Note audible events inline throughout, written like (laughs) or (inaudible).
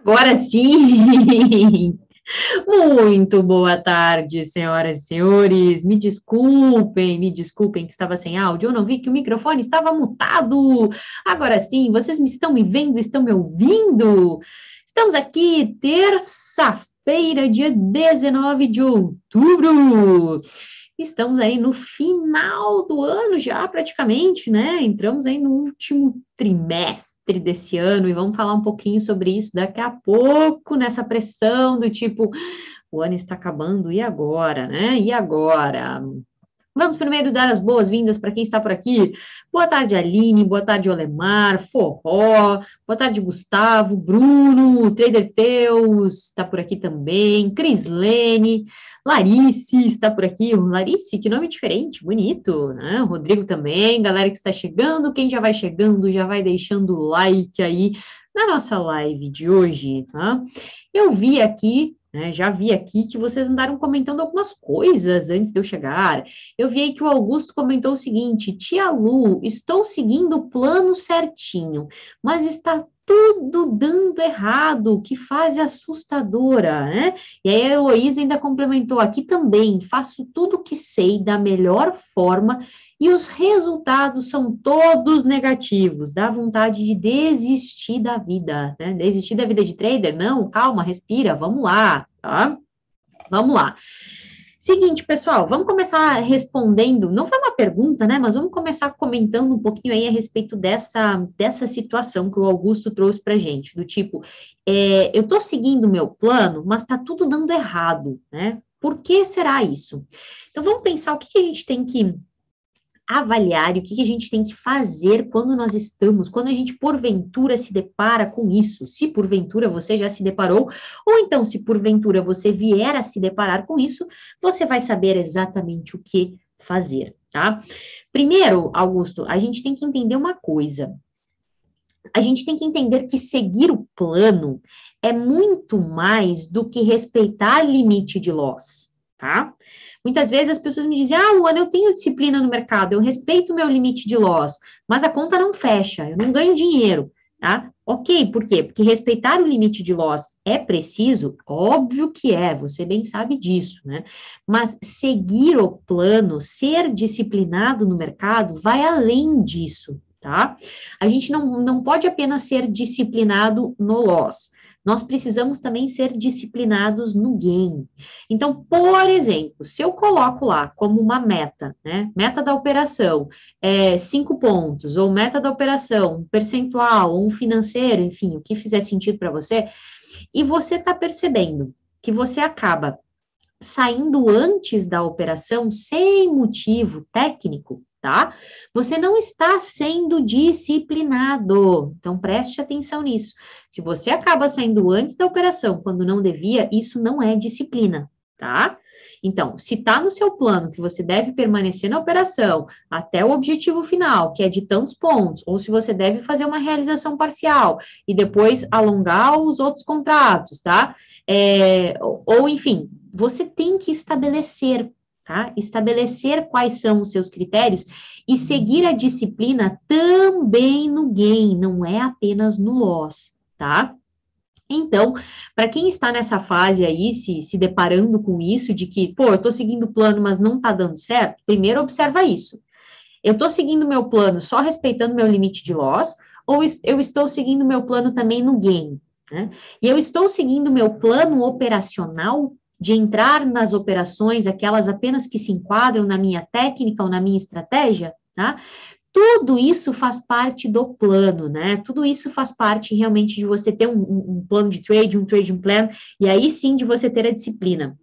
Agora sim! (laughs) Muito boa tarde, senhoras e senhores. Me desculpem, me desculpem que estava sem áudio. Eu não vi que o microfone estava mutado. Agora sim, vocês me estão me vendo, estão me ouvindo? Estamos aqui, terça-feira, dia 19 de outubro. Estamos aí no final do ano já, praticamente, né? Entramos aí no último trimestre desse ano e vamos falar um pouquinho sobre isso daqui a pouco, nessa pressão do tipo, o ano está acabando, e agora, né? E agora? Vamos primeiro dar as boas-vindas para quem está por aqui. Boa tarde, Aline. Boa tarde, Olemar. Forró. Boa tarde, Gustavo. Bruno. Trader Teus está por aqui também. Crislene. Larice está por aqui. Larice, que nome diferente, bonito, né? Rodrigo também. Galera que está chegando. Quem já vai chegando, já vai deixando o like aí na nossa live de hoje, tá? Eu vi aqui né? Já vi aqui que vocês andaram comentando algumas coisas antes de eu chegar. Eu vi aí que o Augusto comentou o seguinte: Tia Lu, estou seguindo o plano certinho, mas está tudo dando errado, que fase assustadora, né? E aí a Heloísa ainda complementou aqui também, faço tudo o que sei da melhor forma e os resultados são todos negativos, dá vontade de desistir da vida, né? Desistir da vida de trader? Não, calma, respira, vamos lá, tá? Vamos lá. Seguinte, pessoal, vamos começar respondendo, não foi uma pergunta, né, mas vamos começar comentando um pouquinho aí a respeito dessa, dessa situação que o Augusto trouxe para gente, do tipo, é, eu estou seguindo o meu plano, mas está tudo dando errado, né? Por que será isso? Então, vamos pensar o que, que a gente tem que avaliar e o que, que a gente tem que fazer quando nós estamos, quando a gente porventura se depara com isso. Se porventura você já se deparou, ou então se porventura você vier a se deparar com isso, você vai saber exatamente o que fazer, tá? Primeiro, Augusto, a gente tem que entender uma coisa. A gente tem que entender que seguir o plano é muito mais do que respeitar limite de loss, tá? Muitas vezes as pessoas me dizem: Ah, Luana, eu tenho disciplina no mercado, eu respeito o meu limite de loss, mas a conta não fecha, eu não ganho dinheiro, tá? Ok, por quê? Porque respeitar o limite de loss é preciso? Óbvio que é, você bem sabe disso, né? Mas seguir o plano, ser disciplinado no mercado, vai além disso, tá? A gente não, não pode apenas ser disciplinado no loss nós precisamos também ser disciplinados no game. Então, por exemplo, se eu coloco lá como uma meta, né? Meta da operação é cinco pontos, ou meta da operação, um percentual, um financeiro, enfim, o que fizer sentido para você, e você está percebendo que você acaba saindo antes da operação sem motivo técnico, tá? Você não está sendo disciplinado. Então preste atenção nisso. Se você acaba saindo antes da operação quando não devia, isso não é disciplina, tá? Então, se está no seu plano que você deve permanecer na operação até o objetivo final, que é de tantos pontos, ou se você deve fazer uma realização parcial e depois alongar os outros contratos, tá? É, ou, enfim, você tem que estabelecer tá? Estabelecer quais são os seus critérios e seguir a disciplina também no gain, não é apenas no loss, tá? Então, para quem está nessa fase aí, se, se deparando com isso, de que, pô, eu estou seguindo o plano, mas não está dando certo, primeiro observa isso. Eu estou seguindo meu plano só respeitando meu limite de loss, ou eu estou seguindo meu plano também no gain? Né? E eu estou seguindo meu plano operacional de entrar nas operações, aquelas apenas que se enquadram na minha técnica ou na minha estratégia, tá? Tudo isso faz parte do plano, né? Tudo isso faz parte realmente de você ter um, um, plano de trade, um trading plan, e aí sim de você ter a disciplina.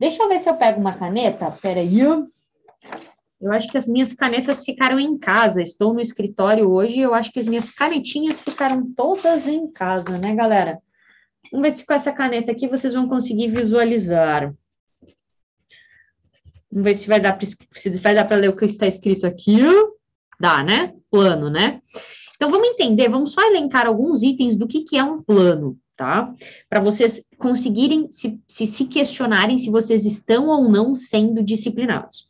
Deixa eu ver se eu pego uma caneta. Peraí. Eu acho que as minhas canetas ficaram em casa. Estou no escritório hoje. Eu acho que as minhas canetinhas ficaram todas em casa, né, galera? Vamos ver se com essa caneta aqui vocês vão conseguir visualizar. Vamos ver se vai dar, para ler o que está escrito aqui. Dá, né? Plano, né? Então, vamos entender, vamos só elencar alguns itens do que, que é um plano, tá? Para vocês conseguirem se, se, se questionarem se vocês estão ou não sendo disciplinados.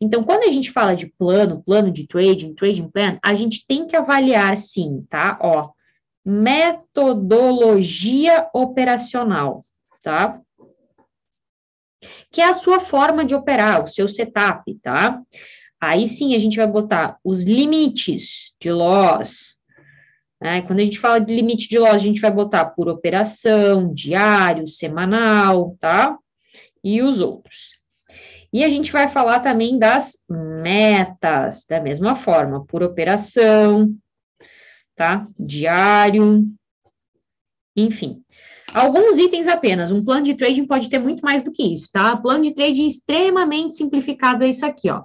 Então, quando a gente fala de plano, plano de trading, trading plan, a gente tem que avaliar sim, tá? Ó, metodologia operacional, tá? Que é a sua forma de operar, o seu setup, tá? Aí sim a gente vai botar os limites de loss. Né? Quando a gente fala de limite de loss, a gente vai botar por operação, diário, semanal, tá? E os outros. E a gente vai falar também das metas, da mesma forma, por operação, tá? Diário, enfim. Alguns itens apenas. Um plano de trading pode ter muito mais do que isso, tá? Plano de trading extremamente simplificado é isso aqui, ó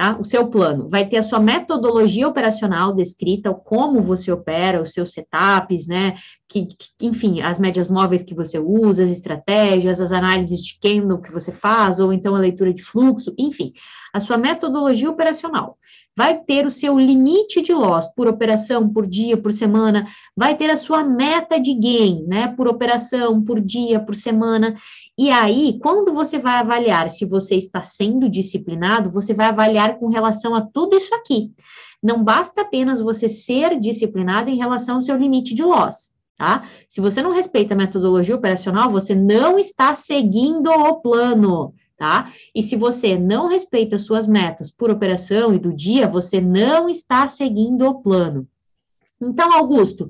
tá? O seu plano vai ter a sua metodologia operacional descrita, como você opera, os seus setups, né? Que, que, enfim, as médias móveis que você usa, as estratégias, as análises de candle que você faz, ou então a leitura de fluxo, enfim, a sua metodologia operacional vai ter o seu limite de loss por operação, por dia, por semana, vai ter a sua meta de gain, né, por operação, por dia, por semana, e aí, quando você vai avaliar se você está sendo disciplinado, você vai avaliar com relação a tudo isso aqui. Não basta apenas você ser disciplinado em relação ao seu limite de loss, tá? Se você não respeita a metodologia operacional, você não está seguindo o plano, tá? E se você não respeita suas metas por operação e do dia, você não está seguindo o plano. Então, Augusto,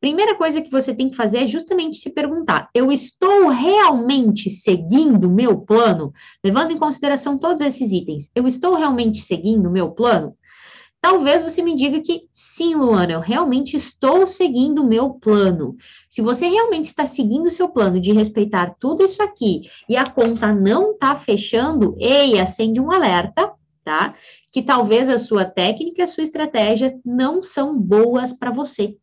primeira coisa que você tem que fazer é justamente se perguntar: eu estou realmente seguindo o meu plano? Levando em consideração todos esses itens, eu estou realmente seguindo o meu plano? Talvez você me diga que sim, Luana, eu realmente estou seguindo o meu plano. Se você realmente está seguindo o seu plano de respeitar tudo isso aqui e a conta não está fechando, ei, acende um alerta, tá? que talvez a sua técnica, a sua estratégia não são boas para você.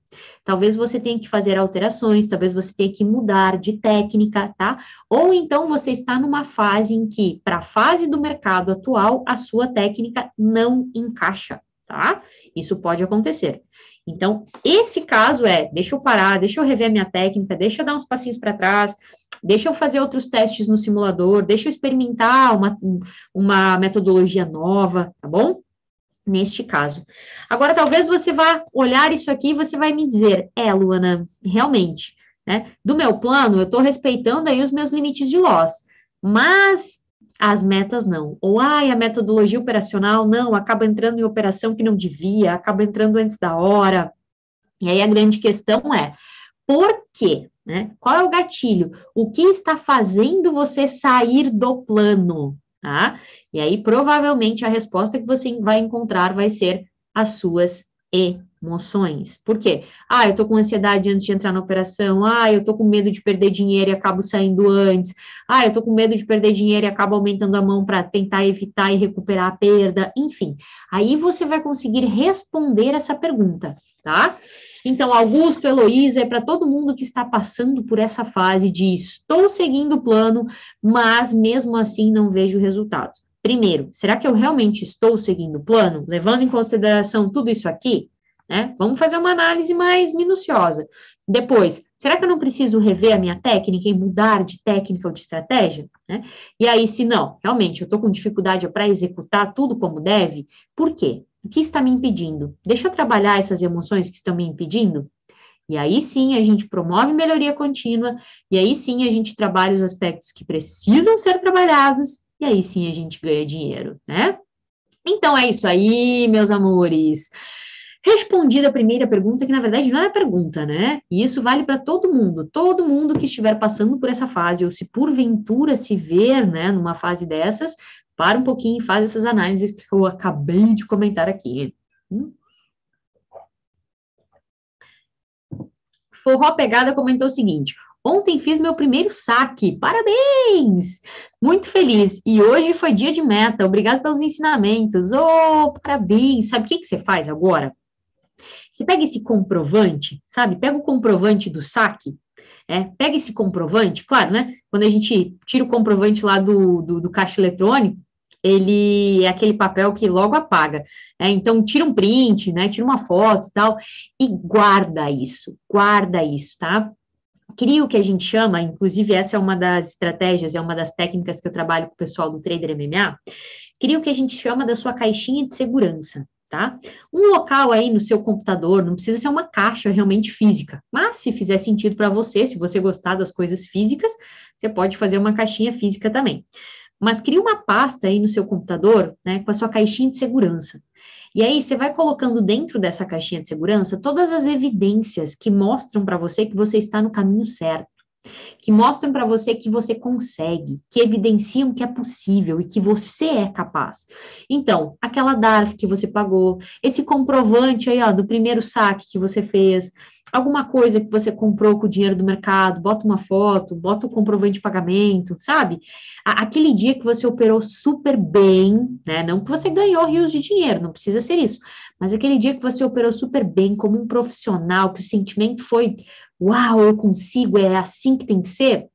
Talvez você tenha que fazer alterações, talvez você tenha que mudar de técnica, tá? Ou então você está numa fase em que, para a fase do mercado atual, a sua técnica não encaixa, tá? Isso pode acontecer. Então, esse caso é, deixa eu parar, deixa eu rever a minha técnica, deixa eu dar uns passinhos para trás, deixa eu fazer outros testes no simulador, deixa eu experimentar uma, uma metodologia nova, tá bom? Neste caso. Agora, talvez você vá olhar isso aqui e você vai me dizer, é, Luana, realmente, né? Do meu plano, eu estou respeitando aí os meus limites de loss, mas as metas não. Ou, ai, a metodologia operacional, não, acaba entrando em operação que não devia, acaba entrando antes da hora. E aí a grande questão é, por quê? Né? Qual é o gatilho? O que está fazendo você sair do plano? Tá? E aí, provavelmente, a resposta que você vai encontrar vai ser as suas. Por quê? Ah, eu tô com ansiedade antes de entrar na operação. Ah, eu tô com medo de perder dinheiro e acabo saindo antes. Ah, eu tô com medo de perder dinheiro e acabo aumentando a mão para tentar evitar e recuperar a perda. Enfim, aí você vai conseguir responder essa pergunta, tá? Então, Augusto, Heloísa, é para todo mundo que está passando por essa fase de estou seguindo o plano, mas mesmo assim não vejo resultados. Primeiro, será que eu realmente estou seguindo o plano, levando em consideração tudo isso aqui? Né? Vamos fazer uma análise mais minuciosa. Depois, será que eu não preciso rever a minha técnica e mudar de técnica ou de estratégia? Né? E aí, se não, realmente eu estou com dificuldade para executar tudo como deve, por quê? O que está me impedindo? Deixa eu trabalhar essas emoções que estão me impedindo? E aí sim a gente promove melhoria contínua, e aí sim a gente trabalha os aspectos que precisam ser trabalhados, e aí sim a gente ganha dinheiro, né? Então é isso aí, meus amores. Respondida a primeira pergunta, que na verdade não é pergunta, né? E isso vale para todo mundo, todo mundo que estiver passando por essa fase, ou se porventura se ver, né, numa fase dessas, para um pouquinho e faz essas análises que eu acabei de comentar aqui. Hum? Forró Pegada comentou o seguinte: Ontem fiz meu primeiro saque, parabéns! Muito feliz. E hoje foi dia de meta, obrigado pelos ensinamentos. Oh, parabéns! Sabe o que, que você faz agora? Você pega esse comprovante, sabe? Pega o comprovante do saque, é, pega esse comprovante, claro, né? Quando a gente tira o comprovante lá do, do, do caixa eletrônico, ele é aquele papel que logo apaga. Né? Então, tira um print, né? Tira uma foto e tal, e guarda isso, guarda isso, tá? Cria o que a gente chama, inclusive essa é uma das estratégias, é uma das técnicas que eu trabalho com o pessoal do Trader MMA, cria o que a gente chama da sua caixinha de segurança, tá? Um local aí no seu computador, não precisa ser uma caixa realmente física, mas se fizer sentido para você, se você gostar das coisas físicas, você pode fazer uma caixinha física também. Mas crie uma pasta aí no seu computador, né, com a sua caixinha de segurança. E aí você vai colocando dentro dessa caixinha de segurança todas as evidências que mostram para você que você está no caminho certo que mostram para você que você consegue, que evidenciam que é possível e que você é capaz. Então, aquela DARF que você pagou, esse comprovante aí, ó, do primeiro saque que você fez, alguma coisa que você comprou com o dinheiro do mercado, bota uma foto, bota o comprovante de pagamento, sabe? Aquele dia que você operou super bem, né? Não que você ganhou rios de dinheiro, não precisa ser isso, mas aquele dia que você operou super bem como um profissional, que o sentimento foi uau, eu consigo, é assim que tem que ser,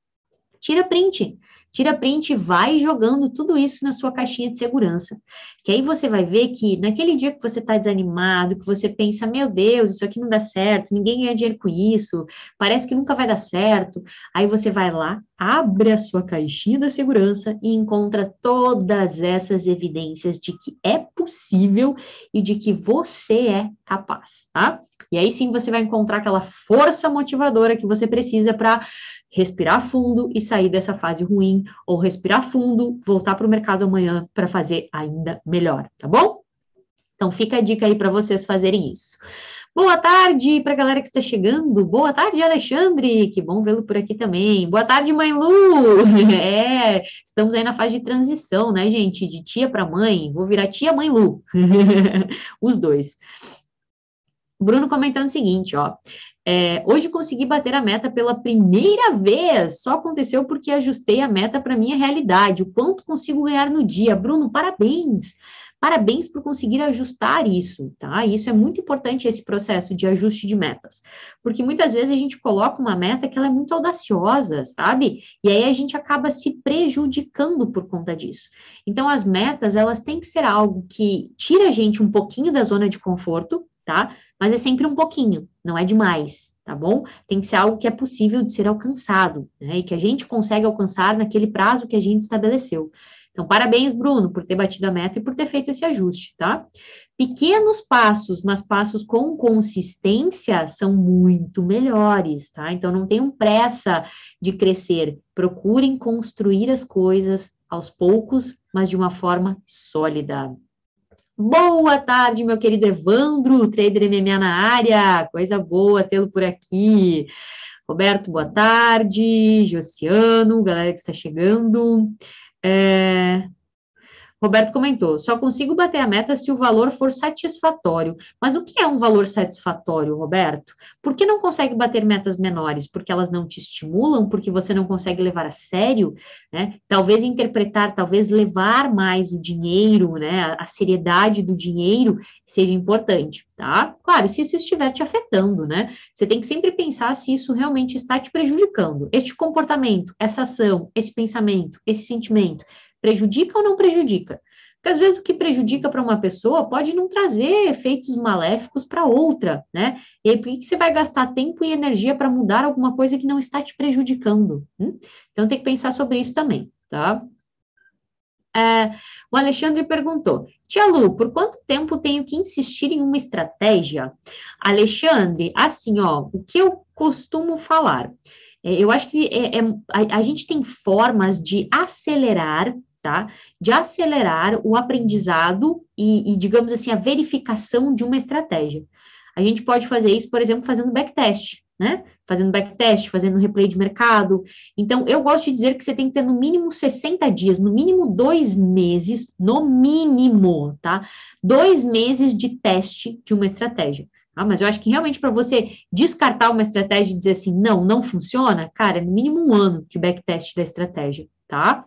tira print. Tira print e vai jogando tudo isso na sua caixinha de segurança. Que aí você vai ver que naquele dia que você está desanimado, que você pensa, meu Deus, isso aqui não dá certo, ninguém ganha dinheiro com isso, parece que nunca vai dar certo. Aí você vai lá, abre a sua caixinha da segurança e encontra todas essas evidências de que é possível e de que você é capaz, tá? E aí sim você vai encontrar aquela força motivadora que você precisa para respirar fundo e sair dessa fase ruim, ou respirar fundo, voltar para o mercado amanhã para fazer ainda melhor, tá bom? Então fica a dica aí para vocês fazerem isso. Boa tarde para a galera que está chegando. Boa tarde, Alexandre. Que bom vê-lo por aqui também. Boa tarde, mãe Lu. (laughs) É, estamos aí na fase de transição, né, gente? De tia para mãe. Vou virar tia, mãe Lu. (laughs) Os dois. Bruno comentando o seguinte, ó. É, hoje consegui bater a meta pela primeira vez. Só aconteceu porque ajustei a meta para minha realidade. O quanto consigo ganhar no dia? Bruno, parabéns. Parabéns por conseguir ajustar isso, tá? Isso é muito importante esse processo de ajuste de metas, porque muitas vezes a gente coloca uma meta que ela é muito audaciosa, sabe? E aí a gente acaba se prejudicando por conta disso. Então as metas, elas têm que ser algo que tira a gente um pouquinho da zona de conforto, tá? Mas é sempre um pouquinho, não é demais, tá bom? Tem que ser algo que é possível de ser alcançado, né? E que a gente consegue alcançar naquele prazo que a gente estabeleceu. Então, parabéns, Bruno, por ter batido a meta e por ter feito esse ajuste, tá? Pequenos passos, mas passos com consistência são muito melhores, tá? Então, não tenham pressa de crescer. Procurem construir as coisas aos poucos, mas de uma forma sólida. Boa tarde, meu querido Evandro, trader MMA na área. Coisa boa tê-lo por aqui. Roberto, boa tarde. Josiano, galera que está chegando. É, Roberto comentou: só consigo bater a meta se o valor for satisfatório. Mas o que é um valor satisfatório, Roberto? Por que não consegue bater metas menores? Porque elas não te estimulam? Porque você não consegue levar a sério? Né? Talvez interpretar, talvez levar mais o dinheiro, né? A seriedade do dinheiro seja importante, tá? Claro, se isso estiver te afetando, né? Você tem que sempre pensar se isso realmente está te prejudicando. Este comportamento, essa ação, esse pensamento, esse sentimento Prejudica ou não prejudica? Porque às vezes o que prejudica para uma pessoa pode não trazer efeitos maléficos para outra, né? E aí, por que você vai gastar tempo e energia para mudar alguma coisa que não está te prejudicando? Hum? Então tem que pensar sobre isso também, tá? É, o Alexandre perguntou: Tia Lu, por quanto tempo tenho que insistir em uma estratégia? Alexandre, assim, ó, o que eu costumo falar? É, eu acho que é, é, a, a gente tem formas de acelerar tá? De acelerar o aprendizado e, e, digamos assim, a verificação de uma estratégia. A gente pode fazer isso, por exemplo, fazendo backtest, né? Fazendo backtest, fazendo replay de mercado. Então, eu gosto de dizer que você tem que ter no mínimo 60 dias, no mínimo dois meses, no mínimo, tá? Dois meses de teste de uma estratégia. Ah, mas eu acho que realmente para você descartar uma estratégia e dizer assim, não, não funciona, cara, é no mínimo um ano de backtest da estratégia, tá?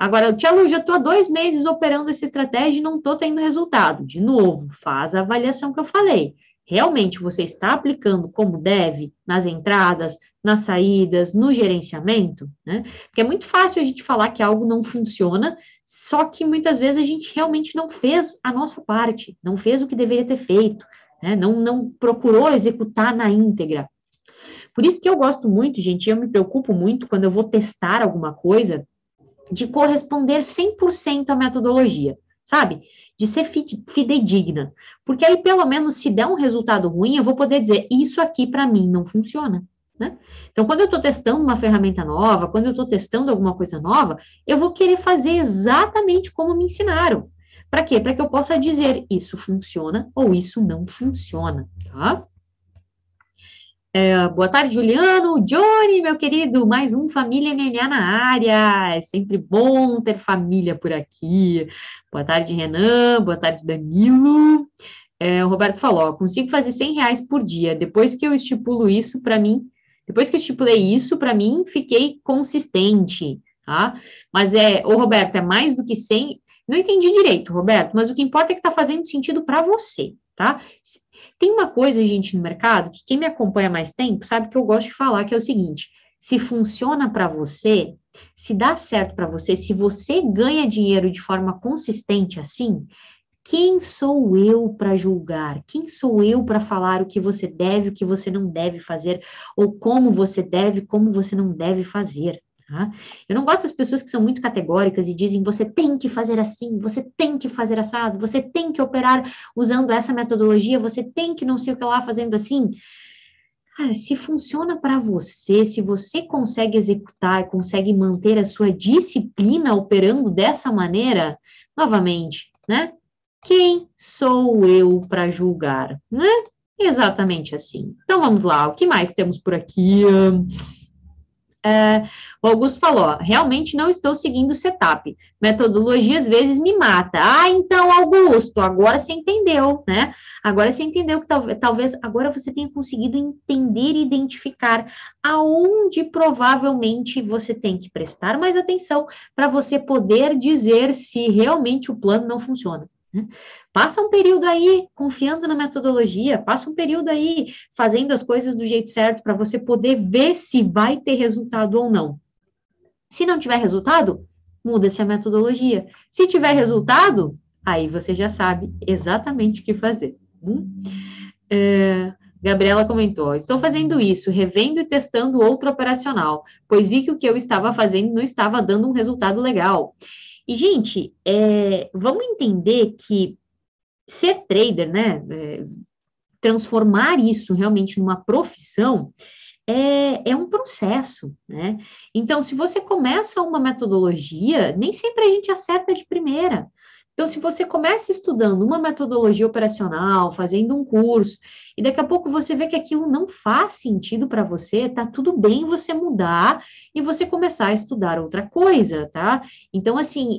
Agora, Tia Lu, já estou há dois meses operando essa estratégia e não estou tendo resultado. De novo, faz a avaliação que eu falei. Realmente você está aplicando como deve nas entradas, nas saídas, no gerenciamento, né? Porque é muito fácil a gente falar que algo não funciona, só que muitas vezes a gente realmente não fez a nossa parte, não fez o que deveria ter feito, né? Não, não procurou executar na íntegra. Por isso que eu gosto muito, gente, eu me preocupo muito quando eu vou testar alguma coisa, de corresponder 100% à metodologia. sabe? De ser fidedigna. Porque aí, pelo menos, se der um resultado ruim, eu vou poder dizer, isso aqui para mim não funciona. Né? Então, quando eu estou testando uma ferramenta nova, quando eu estou testando alguma coisa nova, eu vou querer fazer exatamente como me ensinaram. Para quê? Para que eu possa dizer isso funciona ou isso não funciona, tá? É, boa tarde, Juliano. Johnny, meu querido, mais um Família MMA na área. É sempre bom ter família por aqui. Boa tarde, Renan. Boa tarde, Danilo. É, o Roberto falou: consigo fazer 100 reais por dia. Depois que eu estipulo isso, para mim, depois que eu estipulei isso, para mim, fiquei consistente, tá? Mas é, o Roberto, é mais do que 100. Não entendi direito, Roberto, mas o que importa é que está fazendo sentido para você, tá? Tem uma coisa, gente, no mercado, que quem me acompanha mais tempo sabe que eu gosto de falar, que é o seguinte: se funciona para você, se dá certo para você, se você ganha dinheiro de forma consistente assim, quem sou eu para julgar? Quem sou eu para falar o que você deve, o que você não deve fazer, ou como você deve, como você não deve fazer? Tá? Eu não gosto das pessoas que são muito categóricas e dizem você tem que fazer assim, você tem que fazer assado, você tem que operar usando essa metodologia, você tem que não sei o que lá fazendo assim. Cara, se funciona para você, se você consegue executar, consegue manter a sua disciplina operando dessa maneira, novamente, né? Quem sou eu para julgar, né? Exatamente assim. Então vamos lá, o que mais temos por aqui? É, o Augusto falou: realmente não estou seguindo o setup. Metodologia às vezes me mata. Ah, então, Augusto, agora você entendeu, né? Agora você entendeu que talvez, talvez agora você tenha conseguido entender e identificar aonde provavelmente você tem que prestar mais atenção para você poder dizer se realmente o plano não funciona. Né? Passa um período aí confiando na metodologia, passa um período aí fazendo as coisas do jeito certo para você poder ver se vai ter resultado ou não. Se não tiver resultado, muda-se a metodologia. Se tiver resultado, aí você já sabe exatamente o que fazer. Hum? É, Gabriela comentou: estou fazendo isso, revendo e testando outro operacional, pois vi que o que eu estava fazendo não estava dando um resultado legal. E, gente, é, vamos entender que ser trader, né, é, transformar isso realmente numa profissão, é, é, um processo, né? Então, se você começa uma metodologia, nem sempre a gente acerta de primeira. Então, se você começa estudando uma metodologia operacional, fazendo um curso, e daqui a pouco você vê que aquilo não faz sentido para você, tá tudo bem você mudar e você começar a estudar outra coisa, tá? Então, assim,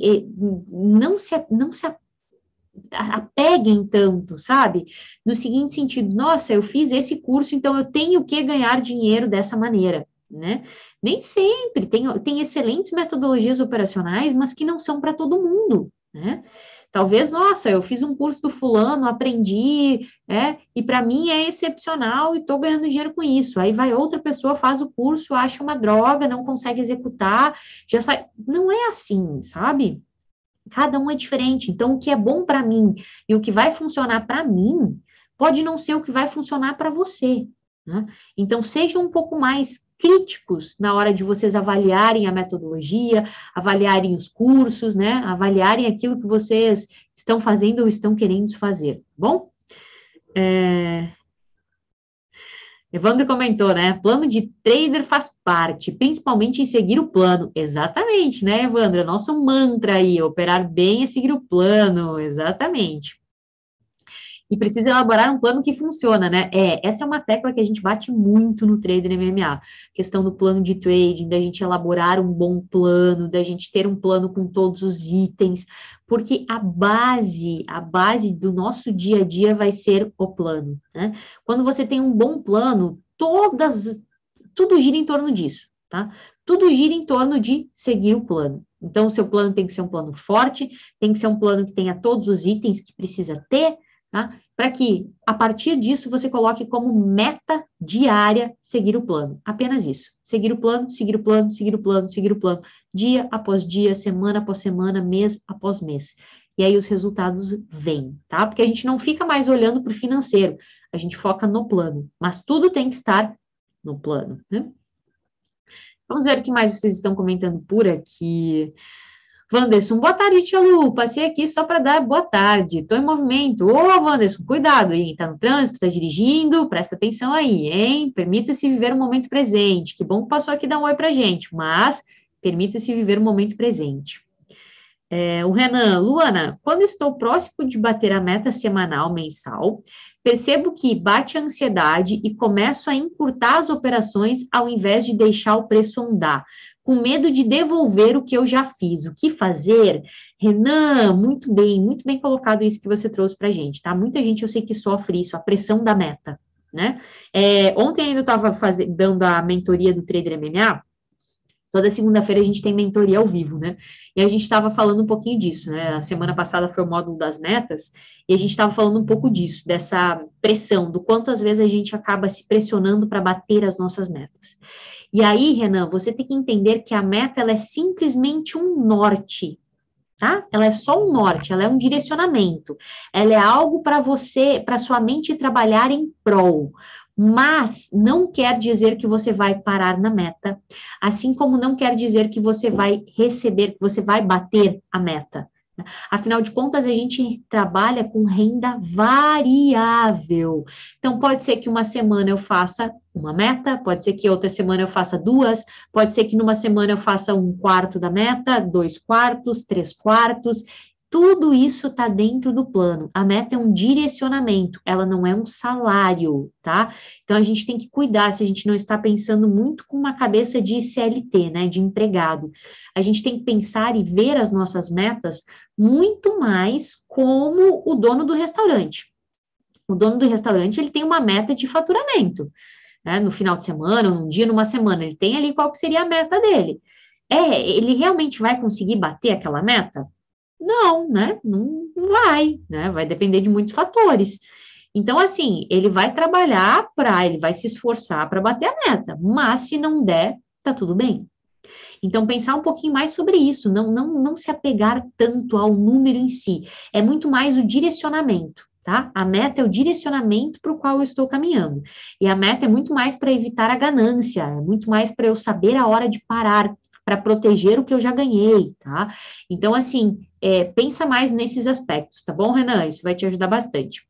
não se, não se apeguem tanto, sabe? No seguinte sentido, nossa, eu fiz esse curso, então eu tenho que ganhar dinheiro dessa maneira, né? Nem sempre, tem, tem excelentes metodologias operacionais, mas que não são para todo mundo, né? Talvez, nossa, eu fiz um curso do fulano, aprendi, é, e para mim é excepcional e estou ganhando dinheiro com isso. Aí vai outra pessoa, faz o curso, acha uma droga, não consegue executar, já sai. Não é assim, sabe? Cada um é diferente. Então, o que é bom para mim e o que vai funcionar para mim pode não ser o que vai funcionar para você. Né? Então, seja um pouco mais críticos na hora de vocês avaliarem a metodologia, avaliarem os cursos, né? Avaliarem aquilo que vocês estão fazendo ou estão querendo fazer, tá bom? É... Evandro comentou, né? Plano de trader faz parte, principalmente em seguir o plano. Exatamente, né, Evandro? Nosso mantra aí, operar bem é seguir o plano, exatamente e precisa elaborar um plano que funciona, né? É, essa é uma tecla que a gente bate muito no trader MMA, questão do plano de trading, da gente elaborar um bom plano, da gente ter um plano com todos os itens, porque a base, a base do nosso dia a dia vai ser o plano, né? Quando você tem um bom plano, todas, tudo gira em torno disso, tá? Tudo gira em torno de seguir o plano. Então, o seu plano tem que ser um plano forte, tem que ser um plano que tenha todos os itens que precisa ter, tá? Para que, a partir disso, você coloque como meta diária seguir o plano. Apenas isso. Seguir o plano, seguir o plano, seguir o plano, seguir o plano. Dia após dia, semana após semana, mês após mês. E aí os resultados vêm, tá? Porque a gente não fica mais olhando para o financeiro, a gente foca no plano. Mas tudo tem que estar no plano, né? Vamos ver o que mais vocês estão comentando por aqui. Wanderson, boa tarde, tia Lu. Passei aqui só para dar boa tarde. Estou em movimento. Ô, Wanderson, cuidado, hein? Está no trânsito, está dirigindo, presta atenção aí, hein? Permita-se viver o momento presente. Que bom que passou aqui dar um oi para gente, mas permita-se viver o momento presente. É, o Renan, Luana, quando estou próximo de bater a meta semanal, mensal, percebo que bate a ansiedade e começo a encurtar as operações ao invés de deixar o preço andar com medo de devolver o que eu já fiz. O que fazer? Renan, muito bem, muito bem colocado isso que você trouxe para gente, tá? Muita gente eu sei que sofre isso, a pressão da meta, né? É, ontem ainda eu estava dando a mentoria do Trader MMA. Toda segunda-feira a gente tem mentoria ao vivo, né? E a gente estava falando um pouquinho disso, né? A semana passada foi o módulo das metas, e a gente estava falando um pouco disso, dessa pressão, do quanto às vezes a gente acaba se pressionando para bater as nossas metas. E aí, Renan, você tem que entender que a meta ela é simplesmente um norte, tá? Ela é só um norte, ela é um direcionamento. Ela é algo para você, para sua mente trabalhar em prol. Mas não quer dizer que você vai parar na meta, assim como não quer dizer que você vai receber, que você vai bater a meta. Afinal de contas, a gente trabalha com renda variável. Então, pode ser que uma semana eu faça uma meta, pode ser que outra semana eu faça duas, pode ser que numa semana eu faça um quarto da meta, dois quartos, três quartos. Tudo isso está dentro do plano. A meta é um direcionamento, ela não é um salário, tá? Então a gente tem que cuidar se a gente não está pensando muito com uma cabeça de CLT, né, de empregado. A gente tem que pensar e ver as nossas metas muito mais como o dono do restaurante. O dono do restaurante ele tem uma meta de faturamento, né? No final de semana, num dia, numa semana, ele tem ali qual que seria a meta dele. É, ele realmente vai conseguir bater aquela meta? Não, né? Não, não vai, né? Vai depender de muitos fatores. Então, assim, ele vai trabalhar para, ele vai se esforçar para bater a meta, mas se não der, tá tudo bem. Então, pensar um pouquinho mais sobre isso, não, não, não se apegar tanto ao número em si, é muito mais o direcionamento, tá? A meta é o direcionamento para o qual eu estou caminhando. E a meta é muito mais para evitar a ganância, é muito mais para eu saber a hora de parar, para proteger o que eu já ganhei, tá? Então, assim, é, pensa mais nesses aspectos, tá bom, Renan? Isso vai te ajudar bastante.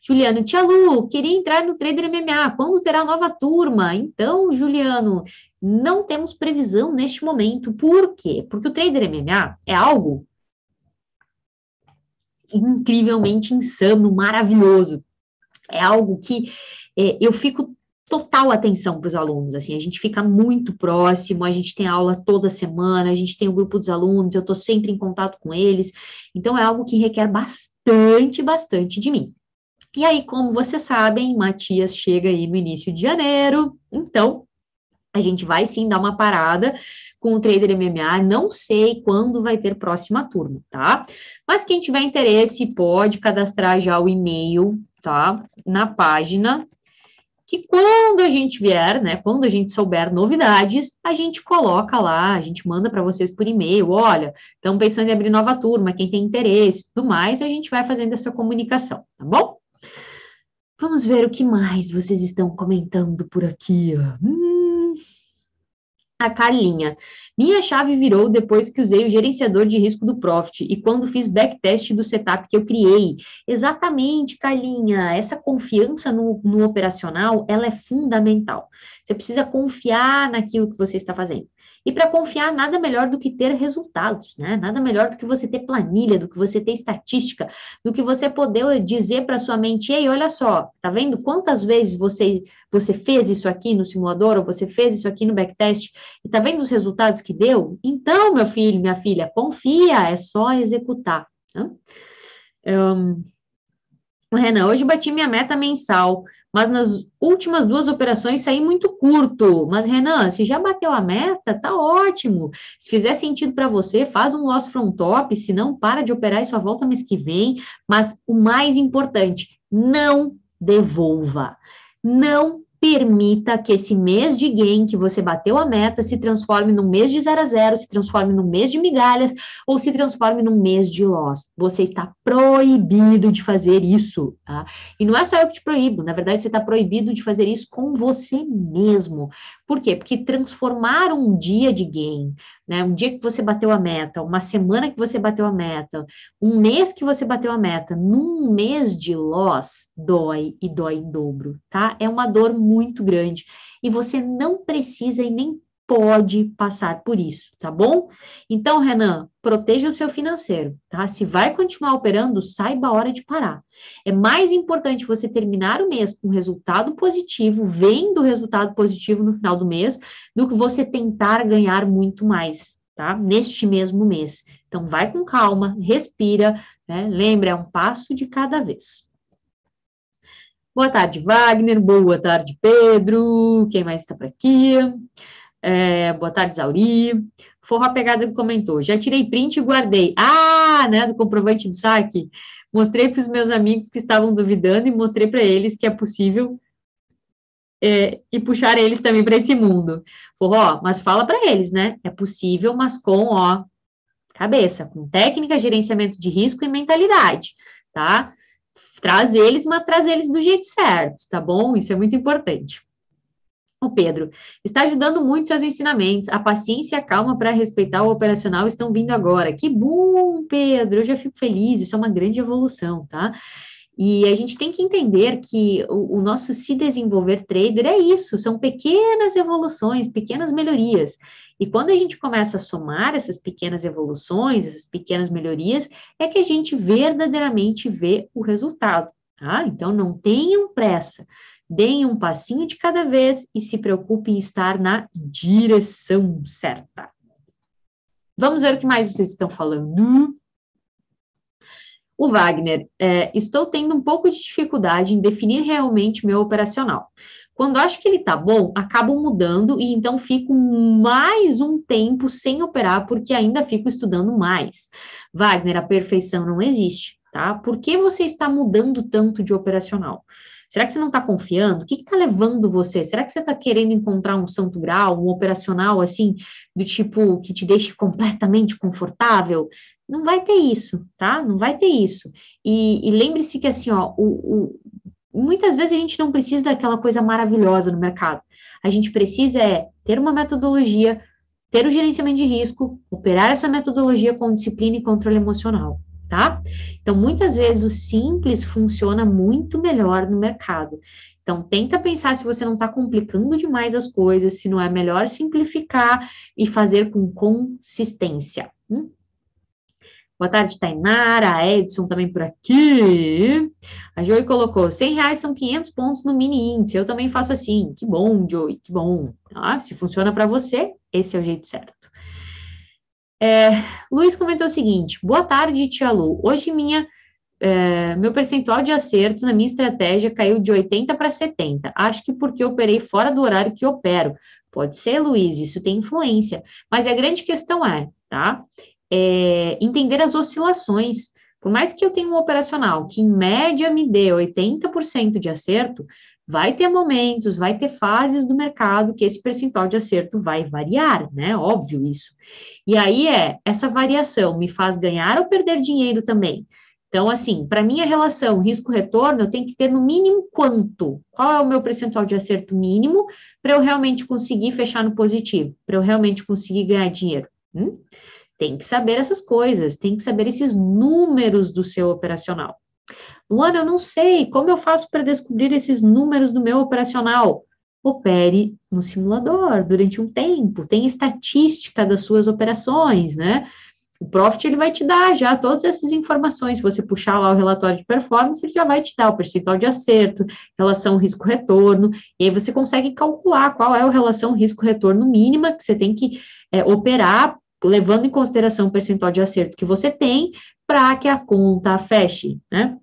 Juliano, tia Lu, queria entrar no Trader MMA, quando terá nova turma? Então, Juliano, não temos previsão neste momento. Por quê? Porque o Trader MMA é algo incrivelmente insano, maravilhoso. É algo que é, eu fico total atenção para os alunos, assim, a gente fica muito próximo, a gente tem aula toda semana, a gente tem o um grupo dos alunos, eu estou sempre em contato com eles, então é algo que requer bastante, bastante de mim. E aí, como vocês sabem, Matias chega aí no início de janeiro, então a gente vai sim dar uma parada com o Trader MMA, não sei quando vai ter próxima turma, tá? Mas quem tiver interesse pode cadastrar já o e-mail, tá? Na página que quando a gente vier, né, quando a gente souber novidades, a gente coloca lá, a gente manda para vocês por e-mail, olha, estamos pensando em abrir nova turma, quem tem interesse, tudo mais, a gente vai fazendo essa comunicação, tá bom? Vamos ver o que mais vocês estão comentando por aqui. Hum, a Carlinha. Minha chave virou depois que usei o gerenciador de risco do Profit e quando fiz backtest do setup que eu criei. Exatamente, Carlinha. Essa confiança no, no operacional, ela é fundamental. Você precisa confiar naquilo que você está fazendo. E para confiar, nada melhor do que ter resultados, né? Nada melhor do que você ter planilha, do que você ter estatística, do que você poder dizer para sua mente, ei, olha só, tá vendo quantas vezes você você fez isso aqui no simulador, ou você fez isso aqui no backtest, e tá vendo os resultados que deu? Então, meu filho, minha filha, confia, é só executar. Né? Um, Renan, hoje bati minha meta mensal, mas nas últimas duas operações saí muito curto. Mas, Renan, se já bateu a meta, tá ótimo. Se fizer sentido para você, faz um loss from top, se não, para de operar e só volta mês que vem. Mas o mais importante, não devolva. Não permita que esse mês de gain que você bateu a meta se transforme num mês de zero a zero, se transforme num mês de migalhas ou se transforme num mês de loss. Você está proibido de fazer isso, tá? E não é só eu que te proíbo, na verdade você está proibido de fazer isso com você mesmo. Por quê? Porque transformar um dia de gain, né, um dia que você bateu a meta, uma semana que você bateu a meta, um mês que você bateu a meta, num mês de loss, dói e dói em dobro, tá? É uma dor muito grande e você não precisa e nem pode passar por isso, tá bom? Então, Renan, proteja o seu financeiro, tá? Se vai continuar operando, saiba a hora de parar. É mais importante você terminar o mês com resultado positivo, vendo resultado positivo no final do mês, do que você tentar ganhar muito mais, tá? Neste mesmo mês. Então, vai com calma, respira, né? Lembra, é um passo de cada vez. Boa tarde, Wagner. Boa tarde, Pedro. Quem mais está por aqui? É, boa tarde, Zauri. Forra Pegada comentou: já tirei print e guardei. Ah, né, do comprovante do saque. Mostrei para os meus amigos que estavam duvidando e mostrei para eles que é possível é, e puxar eles também para esse mundo. Forró, mas fala para eles, né? É possível, mas com, ó, cabeça, com técnica, gerenciamento de risco e mentalidade, tá? Traz eles, mas traz eles do jeito certo, tá bom? Isso é muito importante. O Pedro, está ajudando muito seus ensinamentos. A paciência e a calma para respeitar o operacional estão vindo agora. Que bom, Pedro. Eu já fico feliz. Isso é uma grande evolução, tá? E a gente tem que entender que o, o, nosso se desenvolver trader é isso, são pequenas evoluções, pequenas melhorias. E quando a gente começa a somar essas pequenas evoluções, essas pequenas melhorias, é que a gente verdadeiramente vê o resultado, tá? Então não tenham pressa, deem um passinho de cada vez e se preocupem em estar na direção certa. Vamos ver o que mais vocês estão falando. O Wagner, é, estou tendo um pouco de dificuldade em definir realmente meu operacional. Quando acho que ele está bom, acabo mudando e então fico mais um tempo sem operar porque ainda fico estudando mais. Wagner, a perfeição não existe, tá? Por que você está mudando tanto de operacional? Será que você não está confiando? O que está levando você? Será que você está querendo encontrar um santo grau, um operacional assim, do tipo que te deixe completamente confortável? Não vai ter isso, tá? Não vai ter isso. E, e lembre-se que assim, ó, o, o, muitas vezes a gente não precisa daquela coisa maravilhosa no mercado. A gente precisa é ter uma metodologia, ter o gerenciamento de risco, operar essa metodologia com disciplina e controle emocional tá? Então, muitas vezes o simples funciona muito melhor no mercado. Então, tenta pensar se você não está complicando demais as coisas, se não é melhor simplificar e fazer com consistência. Hum? Boa tarde, Tainara, Edson também por aqui. A Joey colocou, 100 reais são 500 pontos no mini índice, eu também faço assim. Que bom, Joey, que bom. Ah, se funciona para você, esse é o jeito certo. É, Luiz comentou o seguinte: boa tarde, tia Lu. Hoje minha é, meu percentual de acerto na minha estratégia caiu de 80 para 70. Acho que porque operei fora do horário que opero. Pode ser, Luiz, isso tem influência. Mas a grande questão é, tá? É, entender as oscilações. Por mais que eu tenha um operacional que em média me dê 80% de acerto, Vai ter momentos, vai ter fases do mercado que esse percentual de acerto vai variar, né? Óbvio isso. E aí é, essa variação me faz ganhar ou perder dinheiro também. Então, assim, para mim a relação risco-retorno, eu tenho que ter no mínimo quanto? Qual é o meu percentual de acerto mínimo para eu realmente conseguir fechar no positivo, para eu realmente conseguir ganhar dinheiro? Hum? Tem que saber essas coisas, tem que saber esses números do seu operacional. Luana, eu não sei como eu faço para descobrir esses números do meu operacional. Opere no simulador durante um tempo, tem estatística das suas operações, né? O Profit ele vai te dar já todas essas informações. Se você puxar lá o relatório de performance, ele já vai te dar o percentual de acerto, relação risco-retorno, e aí você consegue calcular qual é a relação risco-retorno mínima que você tem que é, operar, levando em consideração o percentual de acerto que você tem, para que a conta feche, né?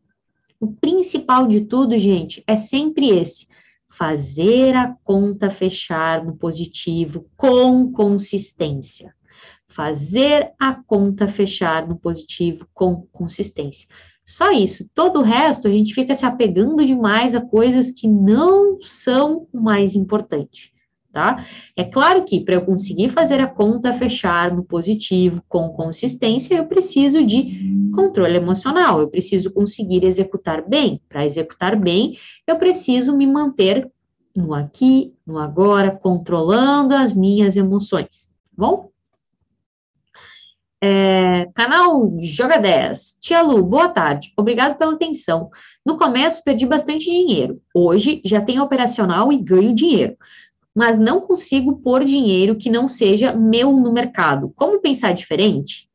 O principal de tudo, gente, é sempre esse: fazer a conta fechar no positivo com consistência. Fazer a conta fechar no positivo com consistência. Só isso. Todo o resto a gente fica se apegando demais a coisas que não são o mais importante. Tá? É claro que para eu conseguir fazer a conta fechar no positivo com consistência, eu preciso de controle emocional, eu preciso conseguir executar bem. Para executar bem, eu preciso me manter no aqui, no agora, controlando as minhas emoções, tá bom? É, canal Joga 10. Tia Lu, boa tarde. Obrigado pela atenção. No começo perdi bastante dinheiro. Hoje já tenho operacional e ganho dinheiro. Mas não consigo pôr dinheiro que não seja meu no mercado. Como pensar diferente?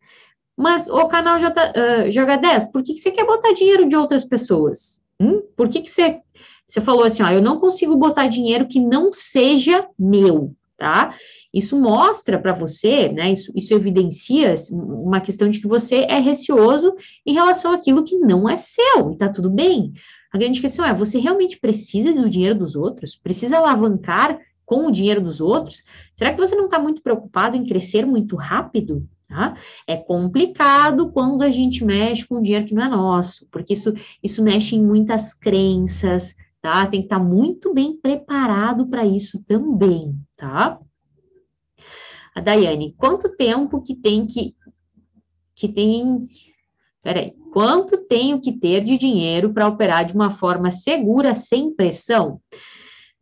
Mas o canal J, uh, Joga 10, por que, que você quer botar dinheiro de outras pessoas? Hum? Por que, que você você falou assim, ó, eu não consigo botar dinheiro que não seja meu, tá? Isso mostra para você, né? Isso, isso evidencia uma questão de que você é receoso em relação àquilo que não é seu, e tá tudo bem. A grande questão é: você realmente precisa do dinheiro dos outros? Precisa alavancar com o dinheiro dos outros? Será que você não está muito preocupado em crescer muito rápido? Tá? É complicado quando a gente mexe com dinheiro que não é nosso, porque isso, isso mexe em muitas crenças, tá? Tem que estar tá muito bem preparado para isso também, tá? A Daiane, quanto tempo que tem que que tem Peraí, quanto tenho que ter de dinheiro para operar de uma forma segura, sem pressão?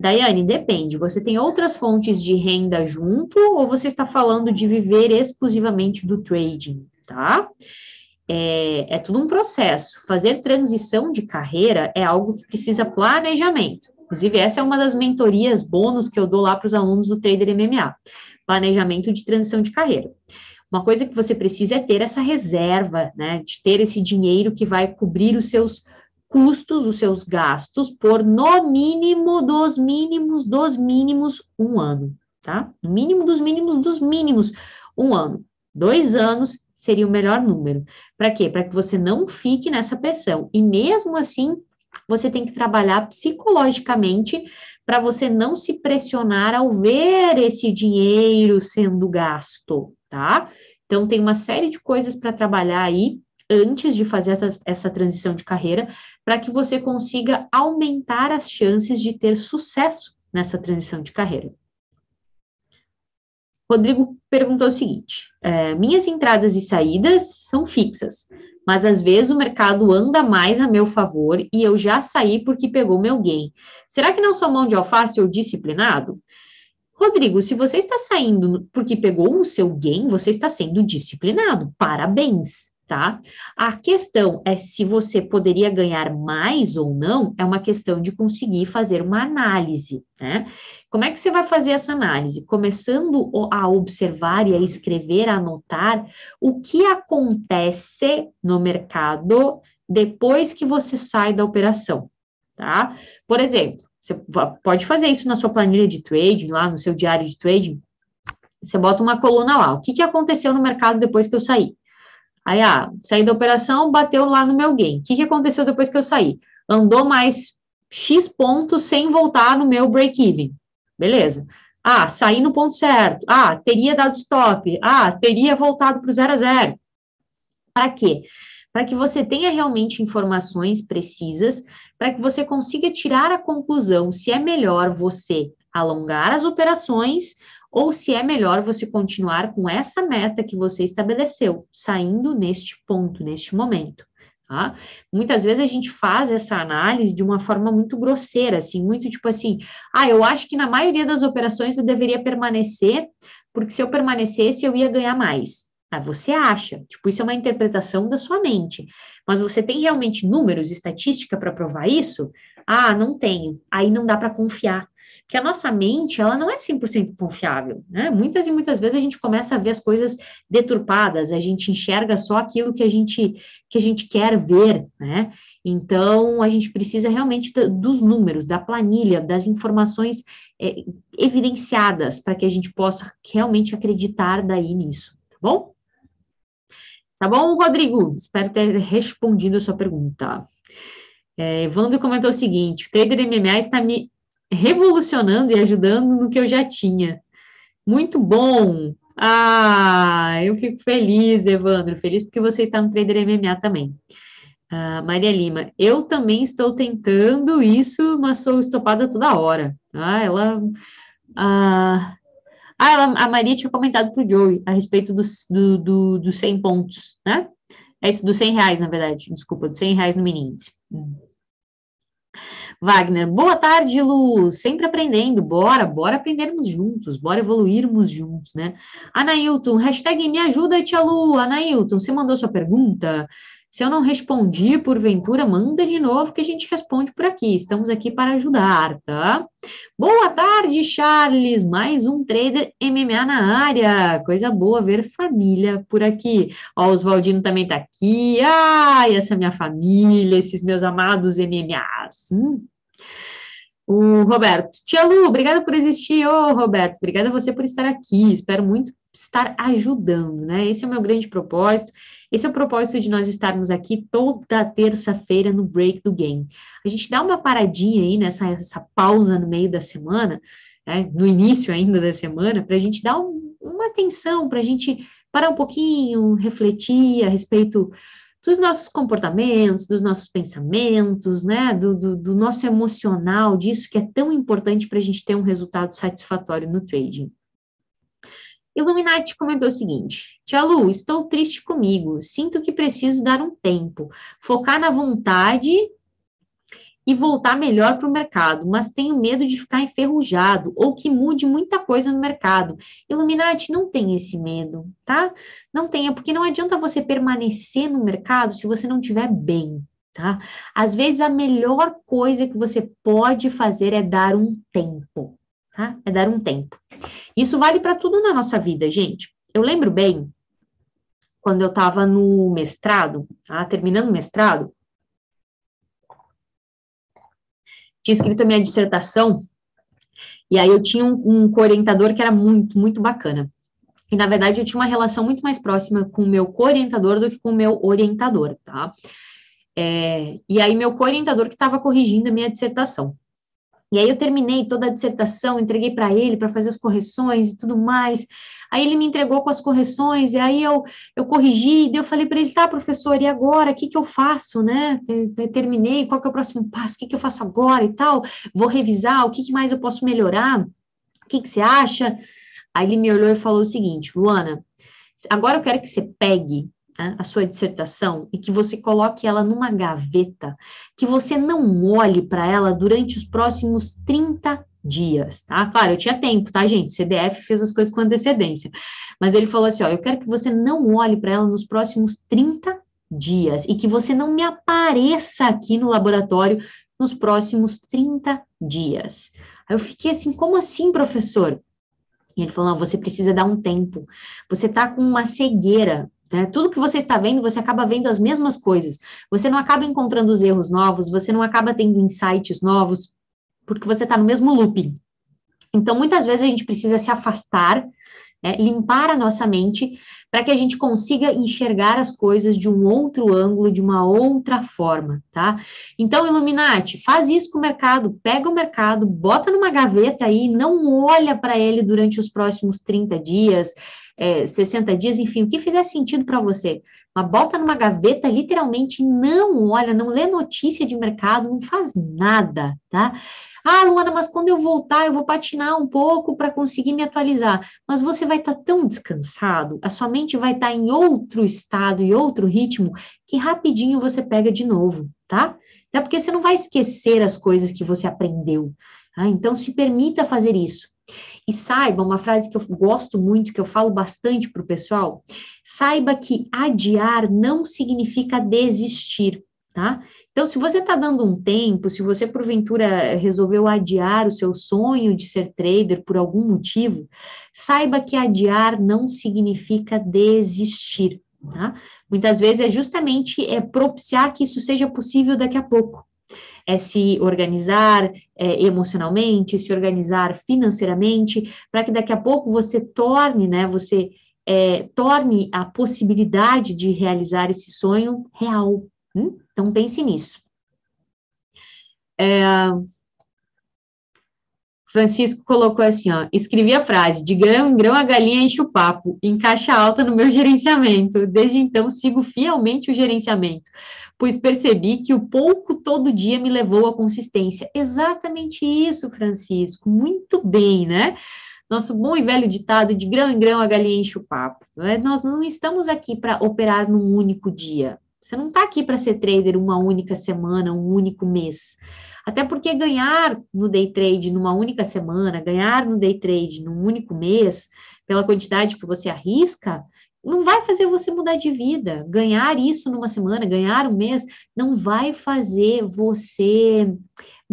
Daiane, depende. Você tem outras fontes de renda junto ou você está falando de viver exclusivamente do trading, tá? é, é tudo um processo. Fazer transição de carreira é algo que precisa planejamento. Inclusive, essa é uma das mentorias bônus que eu dou lá para os alunos do Trader MMA. Planejamento de transição de carreira. Uma coisa que você precisa é ter essa reserva, né? De ter esse dinheiro que vai cobrir os seus custos, os seus gastos, por no mínimo dos mínimos dos mínimos um ano, tá? No mínimo dos mínimos dos mínimos um ano. Dois anos seria o melhor número. Para quê? Para que você não fique nessa pressão. E mesmo assim, você tem que trabalhar psicologicamente para você não se pressionar ao ver esse dinheiro sendo gasto, tá? Então, tem uma série de coisas para trabalhar aí antes de fazer essa, essa transição de carreira, para que você consiga aumentar as chances de ter sucesso nessa transição de carreira. Rodrigo perguntou o seguinte: é, minhas entradas e saídas são fixas, mas às vezes o mercado anda mais a meu favor e eu já saí porque pegou meu gain. Será que não sou mão de alface ou disciplinado? Rodrigo, se você está saindo porque pegou o seu gain, você está sendo disciplinado. Parabéns tá? A questão é se você poderia ganhar mais ou não, é uma questão de conseguir fazer uma análise, né? Como é que você vai fazer essa análise? Começando a observar e a escrever, a anotar o que acontece no mercado depois que você sai da operação, tá? Por exemplo, você pode fazer isso na sua planilha de trading, lá no seu diário de trading, você bota uma coluna lá, o que, que aconteceu no mercado depois que eu saí? Aí, ah, saí da operação, bateu lá no meu gain. O que, que aconteceu depois que eu saí? Andou mais X pontos sem voltar no meu break-even. Beleza. Ah, saí no ponto certo. Ah, teria dado stop. Ah, teria voltado para o zero a zero. Para quê? Para que você tenha realmente informações precisas, para que você consiga tirar a conclusão se é melhor você alongar as operações ou se é melhor você continuar com essa meta que você estabeleceu, saindo neste ponto, neste momento. Tá? Muitas vezes a gente faz essa análise de uma forma muito grosseira, assim, muito tipo assim, ah, eu acho que na maioria das operações eu deveria permanecer, porque se eu permanecesse eu ia ganhar mais. Ah, você acha, tipo, isso é uma interpretação da sua mente, mas você tem realmente números, estatística para provar isso? Ah, não tenho. Aí não dá para confiar que a nossa mente, ela não é 100% confiável, né? Muitas e muitas vezes a gente começa a ver as coisas deturpadas, a gente enxerga só aquilo que a gente, que a gente quer ver, né? Então, a gente precisa realmente dos números, da planilha, das informações é, evidenciadas, para que a gente possa realmente acreditar daí nisso, tá bom? Tá bom, Rodrigo? Espero ter respondido a sua pergunta. É, Evandro comentou o seguinte: o trader MMA está me revolucionando e ajudando no que eu já tinha. Muito bom! Ah, eu fico feliz, Evandro, feliz porque você está no Trader MMA também. Uh, Maria Lima, eu também estou tentando isso, mas sou estopada toda hora. Ah, ela. Uh, ah, ela, a Maria tinha comentado para o Joey a respeito dos do, do, do 100 pontos, né? É isso, dos 100 reais, na verdade. Desculpa, dos 100 reais no mini índice. Hum. Wagner, boa tarde, Lu. Sempre aprendendo. Bora, bora aprendermos juntos, bora evoluirmos juntos, né? Anailton, hashtag me ajuda, tia Lu. Anailton, você mandou sua pergunta? Se eu não respondi, porventura, manda de novo que a gente responde por aqui. Estamos aqui para ajudar, tá? Boa tarde, Charles. Mais um trader MMA na área. Coisa boa ver família por aqui. Ó, Oswaldino também tá aqui. Ai, essa minha família, esses meus amados MMAs. Hum. O Roberto, Tia Lu, obrigada por existir. Ô, Roberto, obrigada a você por estar aqui. Espero muito estar ajudando, né? Esse é o meu grande propósito. Esse é o propósito de nós estarmos aqui toda terça-feira no Break do Game. A gente dá uma paradinha aí nessa essa pausa no meio da semana, né, no início ainda da semana, para a gente dar um, uma atenção, para a gente parar um pouquinho, refletir a respeito dos nossos comportamentos, dos nossos pensamentos, né, do, do, do nosso emocional, disso que é tão importante para a gente ter um resultado satisfatório no trading. Illuminati comentou o seguinte: Tia Lu, estou triste comigo. Sinto que preciso dar um tempo, focar na vontade e voltar melhor para o mercado, mas tenho medo de ficar enferrujado ou que mude muita coisa no mercado. Illuminati, não tem esse medo, tá? Não tenha, porque não adianta você permanecer no mercado se você não estiver bem, tá? Às vezes a melhor coisa que você pode fazer é dar um tempo tá? É dar um tempo. Isso vale para tudo na nossa vida, gente. Eu lembro bem, quando eu estava no mestrado, tá? terminando o mestrado, tinha escrito a minha dissertação, e aí eu tinha um, um orientador que era muito, muito bacana. E, na verdade, eu tinha uma relação muito mais próxima com o meu co-orientador do que com o meu orientador, tá? É, e aí, meu co-orientador que estava corrigindo a minha dissertação. E aí eu terminei toda a dissertação, entreguei para ele para fazer as correções e tudo mais. Aí ele me entregou com as correções, e aí eu, eu corrigi, e eu falei para ele, tá, professor, e agora? O que, que eu faço, né? Terminei, qual que é o próximo passo? O que, que eu faço agora e tal? Vou revisar, o que, que mais eu posso melhorar? O que, que você acha? Aí ele me olhou e falou o seguinte, Luana, agora eu quero que você pegue né, a sua dissertação e que você coloque ela numa gaveta, que você não olhe para ela durante os próximos 30 dias, tá? Claro, eu tinha tempo, tá, gente? CDF fez as coisas com antecedência. Mas ele falou assim: ó, eu quero que você não olhe para ela nos próximos 30 dias e que você não me apareça aqui no laboratório nos próximos 30 dias. Aí eu fiquei assim: como assim, professor? E ele falou: não, você precisa dar um tempo. Você tá com uma cegueira né? Tudo que você está vendo, você acaba vendo as mesmas coisas. Você não acaba encontrando os erros novos, você não acaba tendo insights novos, porque você está no mesmo looping. Então, muitas vezes a gente precisa se afastar, né, limpar a nossa mente, para que a gente consiga enxergar as coisas de um outro ângulo, de uma outra forma, tá? Então, Illuminati, faz isso com o mercado, pega o mercado, bota numa gaveta aí, não olha para ele durante os próximos 30 dias, é, 60 dias, enfim, o que fizer sentido para você. Mas bota numa gaveta, literalmente, não olha, não lê notícia de mercado, não faz nada, tá? Ah, Luana, mas quando eu voltar, eu vou patinar um pouco para conseguir me atualizar. Mas você vai estar tá tão descansado, a sua mente vai estar tá em outro estado e outro ritmo, que rapidinho você pega de novo, tá? Até porque você não vai esquecer as coisas que você aprendeu. Tá? Então, se permita fazer isso. E saiba, uma frase que eu gosto muito, que eu falo bastante para o pessoal, saiba que adiar não significa desistir, tá? Então, se você está dando um tempo, se você porventura resolveu adiar o seu sonho de ser trader por algum motivo, saiba que adiar não significa desistir, tá? Muitas vezes é justamente é propiciar que isso seja possível daqui a pouco é se organizar é, emocionalmente, se organizar financeiramente, para que daqui a pouco você torne, né, você é, torne a possibilidade de realizar esse sonho real. Hum? Então pense nisso. É, Francisco colocou assim, ó, escrevi a frase, de grão em grão a galinha enche o papo, em caixa alta no meu (laughs) gerenciamento. Desde então, sigo fielmente o gerenciamento, pois percebi que o pouco todo dia me levou à consistência. Exatamente isso, Francisco, muito bem, né? Nosso bom e velho ditado, de grão em grão a galinha enche o papo. Né? Nós não estamos aqui para operar num único dia. Você não está aqui para ser trader uma única semana, um único mês. Até porque ganhar no day trade numa única semana, ganhar no day trade num único mês, pela quantidade que você arrisca, não vai fazer você mudar de vida. Ganhar isso numa semana, ganhar um mês, não vai fazer você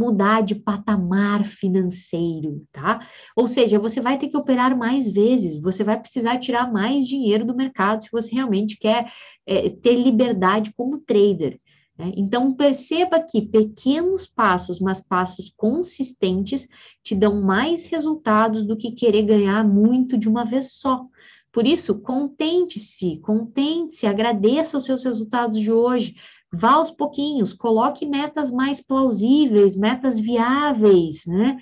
mudar de patamar financeiro, tá? Ou seja, você vai ter que operar mais vezes, você vai precisar tirar mais dinheiro do mercado se você realmente quer é, ter liberdade como trader. Né? Então, perceba que pequenos passos, mas passos consistentes, te dão mais resultados do que querer ganhar muito de uma vez só. Por isso, contente-se, contente-se, agradeça os seus resultados de hoje, vá aos pouquinhos, coloque metas mais plausíveis, metas viáveis, né?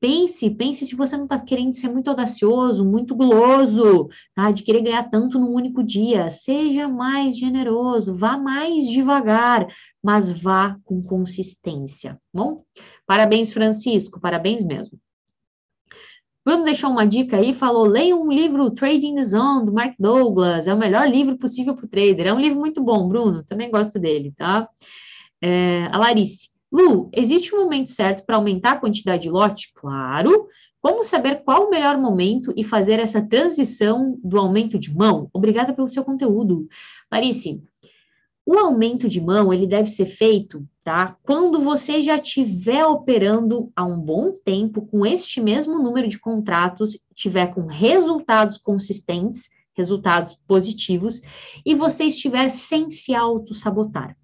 Pense, pense se você não está querendo ser muito audacioso, muito guloso, tá? De querer ganhar tanto num único dia. Seja mais generoso, vá mais devagar, mas vá com consistência. Bom, parabéns, Francisco, parabéns mesmo. Bruno deixou uma dica aí, falou: leia um livro Trading the Zone, do Mark Douglas, é o melhor livro possível para o trader. É um livro muito bom, Bruno, também gosto dele, tá? É, a Larice, Lu, existe um momento certo para aumentar a quantidade de lote? Claro. Como saber qual o melhor momento e fazer essa transição do aumento de mão? Obrigada pelo seu conteúdo. Larice, o aumento de mão, ele deve ser feito, tá? Quando você já estiver operando há um bom tempo com este mesmo número de contratos, tiver com resultados consistentes, resultados positivos, e você estiver sem se auto-sabotar.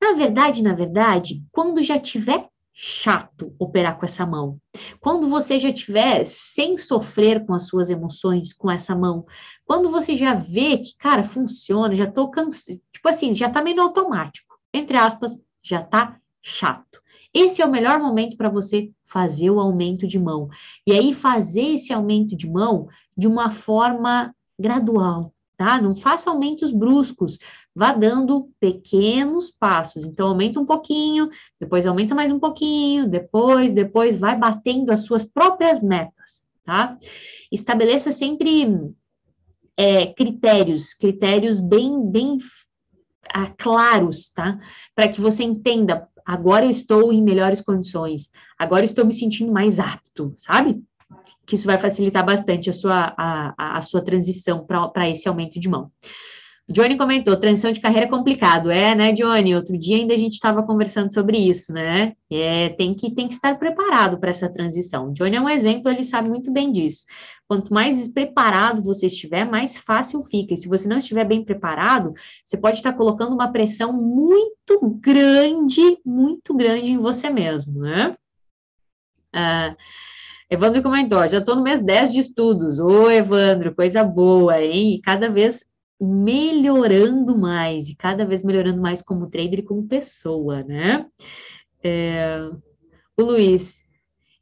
Na verdade, na verdade, quando já tiver chato operar com essa mão. Quando você já tiver sem sofrer com as suas emoções com essa mão, quando você já vê que, cara, funciona, já tô cansado, tipo assim, já tá meio automático, entre aspas, já tá chato. Esse é o melhor momento para você fazer o aumento de mão. E aí fazer esse aumento de mão de uma forma gradual, tá? Não faça aumentos bruscos, vá dando pequenos passos. Então, aumenta um pouquinho, depois aumenta mais um pouquinho, depois, depois vai batendo as suas próprias metas, tá? Estabeleça sempre é, critérios, critérios bem, bem ah, claros, tá? Para que você entenda, agora eu estou em melhores condições, agora eu estou me sentindo mais apto, sabe? que isso vai facilitar bastante a sua, a, a sua transição para esse aumento de mão. Johnny comentou, transição de carreira é complicado, é, né, Johnny? Outro dia ainda a gente estava conversando sobre isso, né? É, tem que tem que estar preparado para essa transição. Johnny é um exemplo, ele sabe muito bem disso. Quanto mais preparado você estiver, mais fácil fica. E se você não estiver bem preparado, você pode estar colocando uma pressão muito grande, muito grande em você mesmo, né? Uh, Evandro comentou, já estou no mês 10 de estudos. Ô, Evandro, coisa boa, hein? E cada vez melhorando mais, e cada vez melhorando mais como trader e como pessoa, né? É, o Luiz,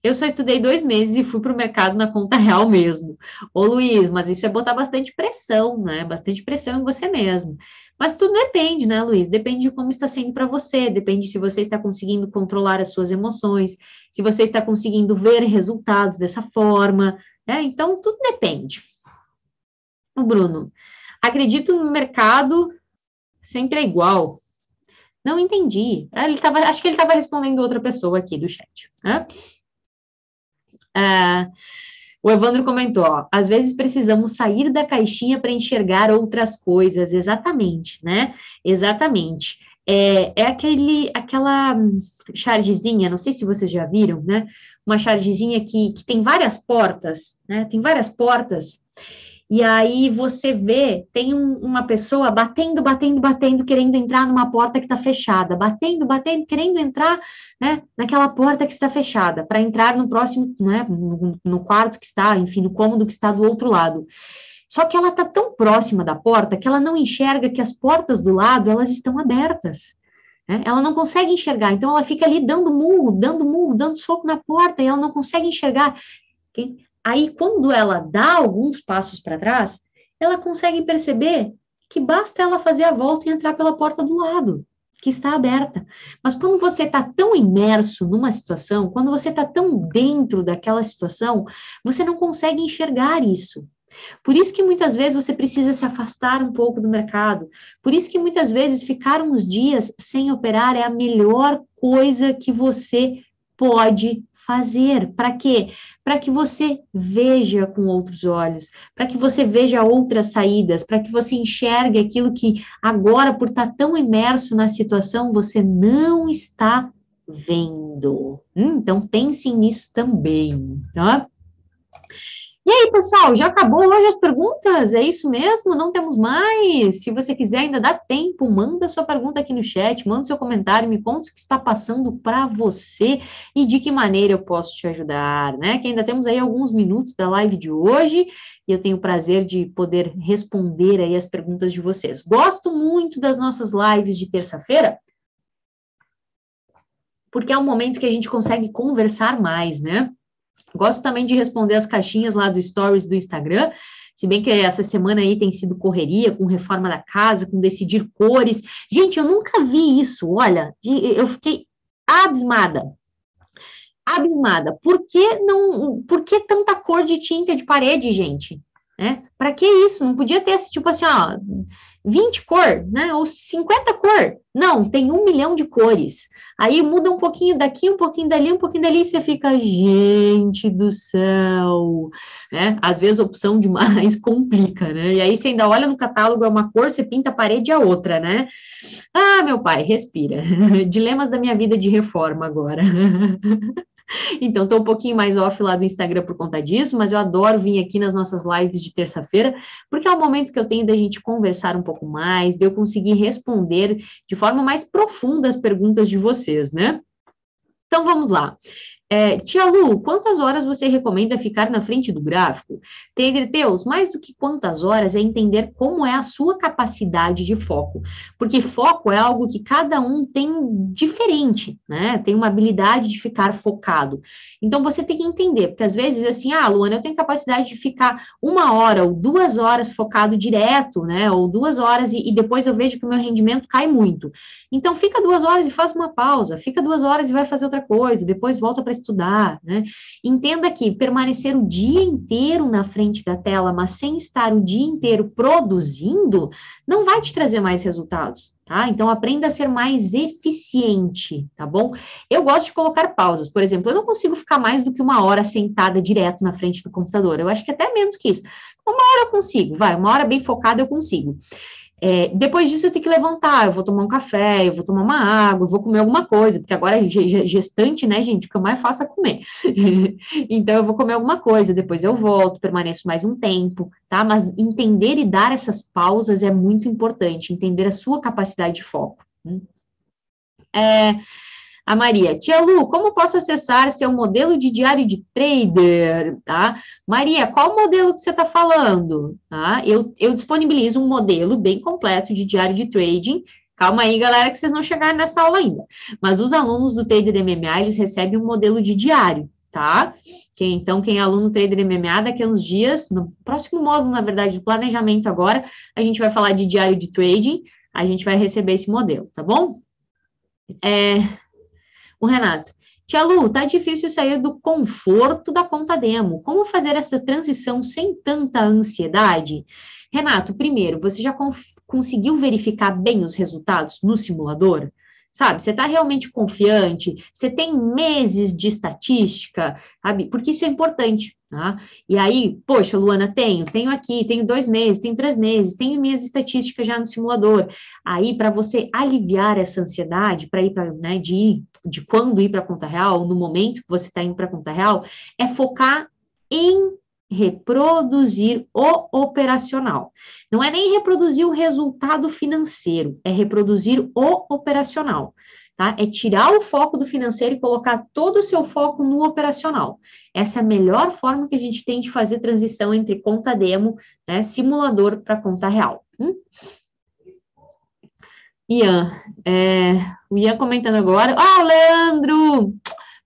eu só estudei dois meses e fui para o mercado na conta (laughs) real mesmo. Ô, Luiz, mas isso é botar bastante pressão, né? Bastante pressão em você mesmo. Mas tudo depende, né, Luiz? Depende de como está sendo para você, depende se você está conseguindo controlar as suas emoções, se você está conseguindo ver resultados dessa forma, né? Então, tudo depende. O Bruno, acredito no mercado sempre é igual. Não entendi. Ele tava, acho que ele estava respondendo outra pessoa aqui do chat. Né? Ah, o Evandro comentou, ó, às vezes precisamos sair da caixinha para enxergar outras coisas, exatamente, né? Exatamente. É, é aquele, aquela chargezinha, não sei se vocês já viram, né? Uma chargezinha que, que tem várias portas, né? Tem várias portas e aí você vê, tem um, uma pessoa batendo, batendo, batendo, querendo entrar numa porta que está fechada, batendo, batendo, querendo entrar né, naquela porta que está fechada, para entrar no próximo, né, no, no quarto que está, enfim, no cômodo que está do outro lado. Só que ela está tão próxima da porta que ela não enxerga que as portas do lado elas estão abertas. Né? Ela não consegue enxergar, então ela fica ali dando murro, dando murro, dando soco na porta, e ela não consegue enxergar. Aí, quando ela dá alguns passos para trás, ela consegue perceber que basta ela fazer a volta e entrar pela porta do lado, que está aberta. Mas quando você está tão imerso numa situação, quando você está tão dentro daquela situação, você não consegue enxergar isso. Por isso que muitas vezes você precisa se afastar um pouco do mercado. Por isso que muitas vezes ficar uns dias sem operar é a melhor coisa que você pode fazer. Para quê? Para que você veja com outros olhos, para que você veja outras saídas, para que você enxergue aquilo que agora, por estar tão imerso na situação, você não está vendo. Hum, então, pense nisso também, tá? E aí, pessoal, já acabou hoje as perguntas? É isso mesmo? Não temos mais? Se você quiser, ainda dá tempo, manda sua pergunta aqui no chat, manda seu comentário, me conta o que está passando para você e de que maneira eu posso te ajudar, né? Que ainda temos aí alguns minutos da live de hoje e eu tenho o prazer de poder responder aí as perguntas de vocês. Gosto muito das nossas lives de terça-feira, porque é um momento que a gente consegue conversar mais, né? Gosto também de responder as caixinhas lá do Stories do Instagram, se bem que essa semana aí tem sido correria com reforma da casa, com decidir cores. Gente, eu nunca vi isso, olha, eu fiquei abismada. Abismada. Por que não, por que tanta cor de tinta de parede, gente? Né? Para que isso? Não podia ter esse tipo assim, ó, 20 cor, né? Ou 50 cor. Não, tem um milhão de cores. Aí muda um pouquinho daqui, um pouquinho dali, um pouquinho dali, e você fica, gente do céu, né? Às vezes a opção demais (laughs) complica, né? E aí você ainda olha no catálogo, é uma cor, você pinta a parede, é outra, né? Ah, meu pai, respira. (laughs) Dilemas da minha vida de reforma agora. (laughs) (laughs) Então, estou um pouquinho mais off lá do Instagram por conta disso, mas eu adoro vir aqui nas nossas lives de terça-feira, porque é o momento que eu tenho da gente conversar um pouco mais, de eu conseguir responder de forma mais profunda as perguntas de vocês, né? Então, vamos lá. É, Tia Lu, quantas horas você recomenda ficar na frente do gráfico? Tegreteus, mais do que quantas horas é entender como é a sua capacidade de foco. Porque foco é algo que cada um tem diferente, né? Tem uma habilidade de ficar focado. Então você tem que entender, porque às vezes assim, ah, Luana, eu tenho capacidade de ficar uma hora ou duas horas focado direto, né? Ou duas horas e, e depois eu vejo que o meu rendimento cai muito. Então fica duas horas e faz uma pausa, fica duas horas e vai fazer outra coisa, depois volta para estudar, né? Entenda que permanecer o dia inteiro na frente da tela, mas sem estar o dia inteiro produzindo, não vai te trazer mais resultados. Tá? Então, aprenda a ser mais eficiente, tá bom? Eu gosto de colocar pausas, por exemplo, eu não consigo ficar mais do que uma hora sentada direto na frente do computador, eu acho que até menos que isso. Uma hora eu consigo, vai, uma hora bem focada eu consigo. É, depois disso, eu tenho que levantar, eu vou tomar um café, eu vou tomar uma água, eu vou comer alguma coisa, porque agora gestante, né, gente, o que eu mais faço é comer. (laughs) então, eu vou comer alguma coisa, depois eu volto, permaneço mais um tempo, tá? Mas entender e dar essas pausas é muito importante, entender a sua capacidade de foco. Hum? É, a Maria, tia Lu, como posso acessar seu modelo de diário de trader, tá? Maria, qual modelo que você está falando, tá? Eu, eu disponibilizo um modelo bem completo de diário de trading, Calma aí, galera, que vocês não chegaram nessa aula ainda. Mas os alunos do Trader MMA, eles recebem um modelo de diário, tá? Quem, então, quem é aluno Trader MMA, daqui a uns dias, no próximo módulo, na verdade, do planejamento agora, a gente vai falar de diário de trading, a gente vai receber esse modelo, tá bom? É, o Renato. Tia Lu, tá difícil sair do conforto da conta demo. Como fazer essa transição sem tanta ansiedade? Renato, primeiro, você já conseguiu verificar bem os resultados no simulador? sabe? Você está realmente confiante? Você tem meses de estatística, sabe? Porque isso é importante, tá? E aí, poxa, Luana, tenho, tenho aqui, tenho dois meses, tenho três meses, tenho minhas estatísticas já no simulador. Aí, para você aliviar essa ansiedade, para ir para, né, de ir, de quando ir para a conta real, no momento que você está indo para a conta real, é focar em reproduzir o operacional. Não é nem reproduzir o resultado financeiro, é reproduzir o operacional. Tá? É tirar o foco do financeiro e colocar todo o seu foco no operacional. Essa é a melhor forma que a gente tem de fazer transição entre conta demo, né, simulador para conta real. Hum? Ian, é, o Ian comentando agora. Ah, o Leandro!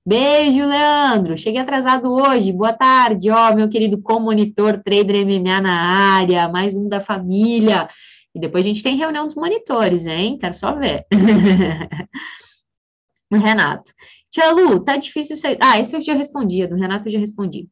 Beijo, Leandro. Cheguei atrasado hoje. Boa tarde, ó, meu querido co-monitor trader MMA na área, mais um da família. E depois a gente tem reunião dos monitores, hein? Quero só ver. (laughs) Renato. Tia Lu, tá difícil sair. Ah, esse eu já respondi, do Renato eu já respondi.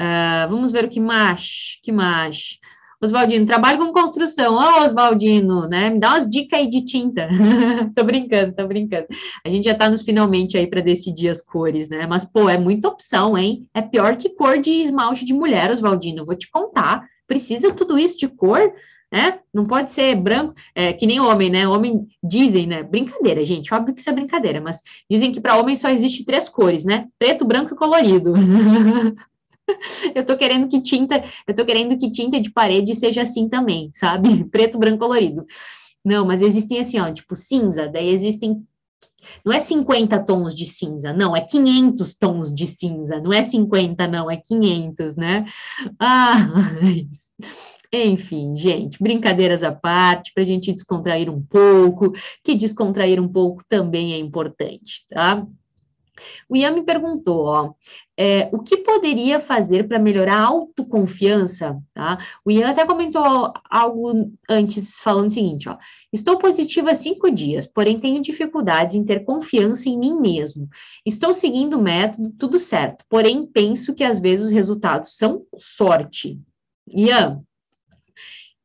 Uh, vamos ver o que mais, que mais. Oswaldino, trabalho com construção. Ô, oh, Oswaldino, né? Me dá umas dicas aí de tinta. (laughs) tô brincando, tô brincando. A gente já tá nos finalmente aí para decidir as cores, né? Mas, pô, é muita opção, hein? É pior que cor de esmalte de mulher, Oswaldino. Vou te contar. Precisa tudo isso de cor? né? Não pode ser branco, é, que nem homem, né? Homem dizem, né? Brincadeira, gente, óbvio que isso é brincadeira, mas dizem que para homem só existe três cores, né? Preto, branco e colorido. (laughs) (laughs) eu tô querendo que tinta, eu tô querendo que tinta de parede seja assim também, sabe? (laughs) Preto, branco, colorido. Não, mas existem assim, ó, tipo cinza, daí existem não é 50 tons de cinza, não, é 500 tons de cinza, não é 50, não, é 500, né? (laughs) Ah, Enfim, gente, brincadeiras à parte, para a gente descontrair um pouco, que descontrair um pouco também é importante, tá? O Ian me perguntou, ó, é, o que poderia fazer para melhorar a autoconfiança, tá? O Ian até comentou algo antes, falando o seguinte, ó, estou positiva há cinco dias, porém tenho dificuldades em ter confiança em mim mesmo. Estou seguindo o método, tudo certo, porém penso que às vezes os resultados são sorte. Ian,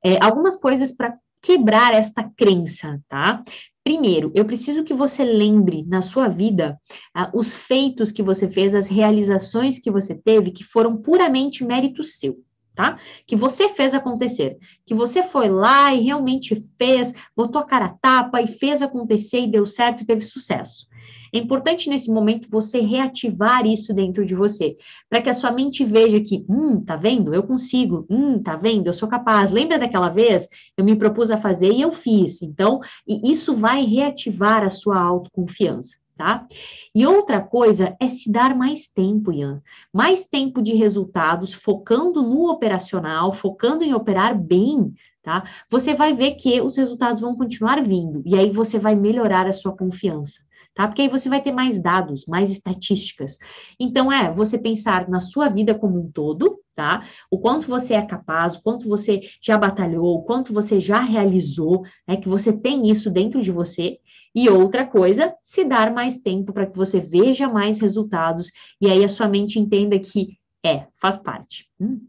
é, algumas coisas para quebrar esta crença, tá? Primeiro, eu preciso que você lembre na sua vida ah, os feitos que você fez, as realizações que você teve, que foram puramente mérito seu, tá? Que você fez acontecer, que você foi lá e realmente fez, botou a cara a tapa e fez acontecer e deu certo e teve sucesso. É importante nesse momento você reativar isso dentro de você, para que a sua mente veja que, hum, tá vendo? Eu consigo, hum, tá vendo? Eu sou capaz. Lembra daquela vez? Eu me propus a fazer e eu fiz. Então, isso vai reativar a sua autoconfiança. Tá? E outra coisa é se dar mais tempo, Ian. Mais tempo de resultados, focando no operacional, focando em operar bem, tá? Você vai ver que os resultados vão continuar vindo, e aí você vai melhorar a sua confiança tá? Porque aí você vai ter mais dados, mais estatísticas. Então, é você pensar na sua vida como um todo, tá? O quanto você é capaz, o quanto você já batalhou, o quanto você já realizou, né? Que você tem isso dentro de você. E outra coisa, se dar mais tempo para que você veja mais resultados e aí a sua mente entenda que é, faz parte. Hum.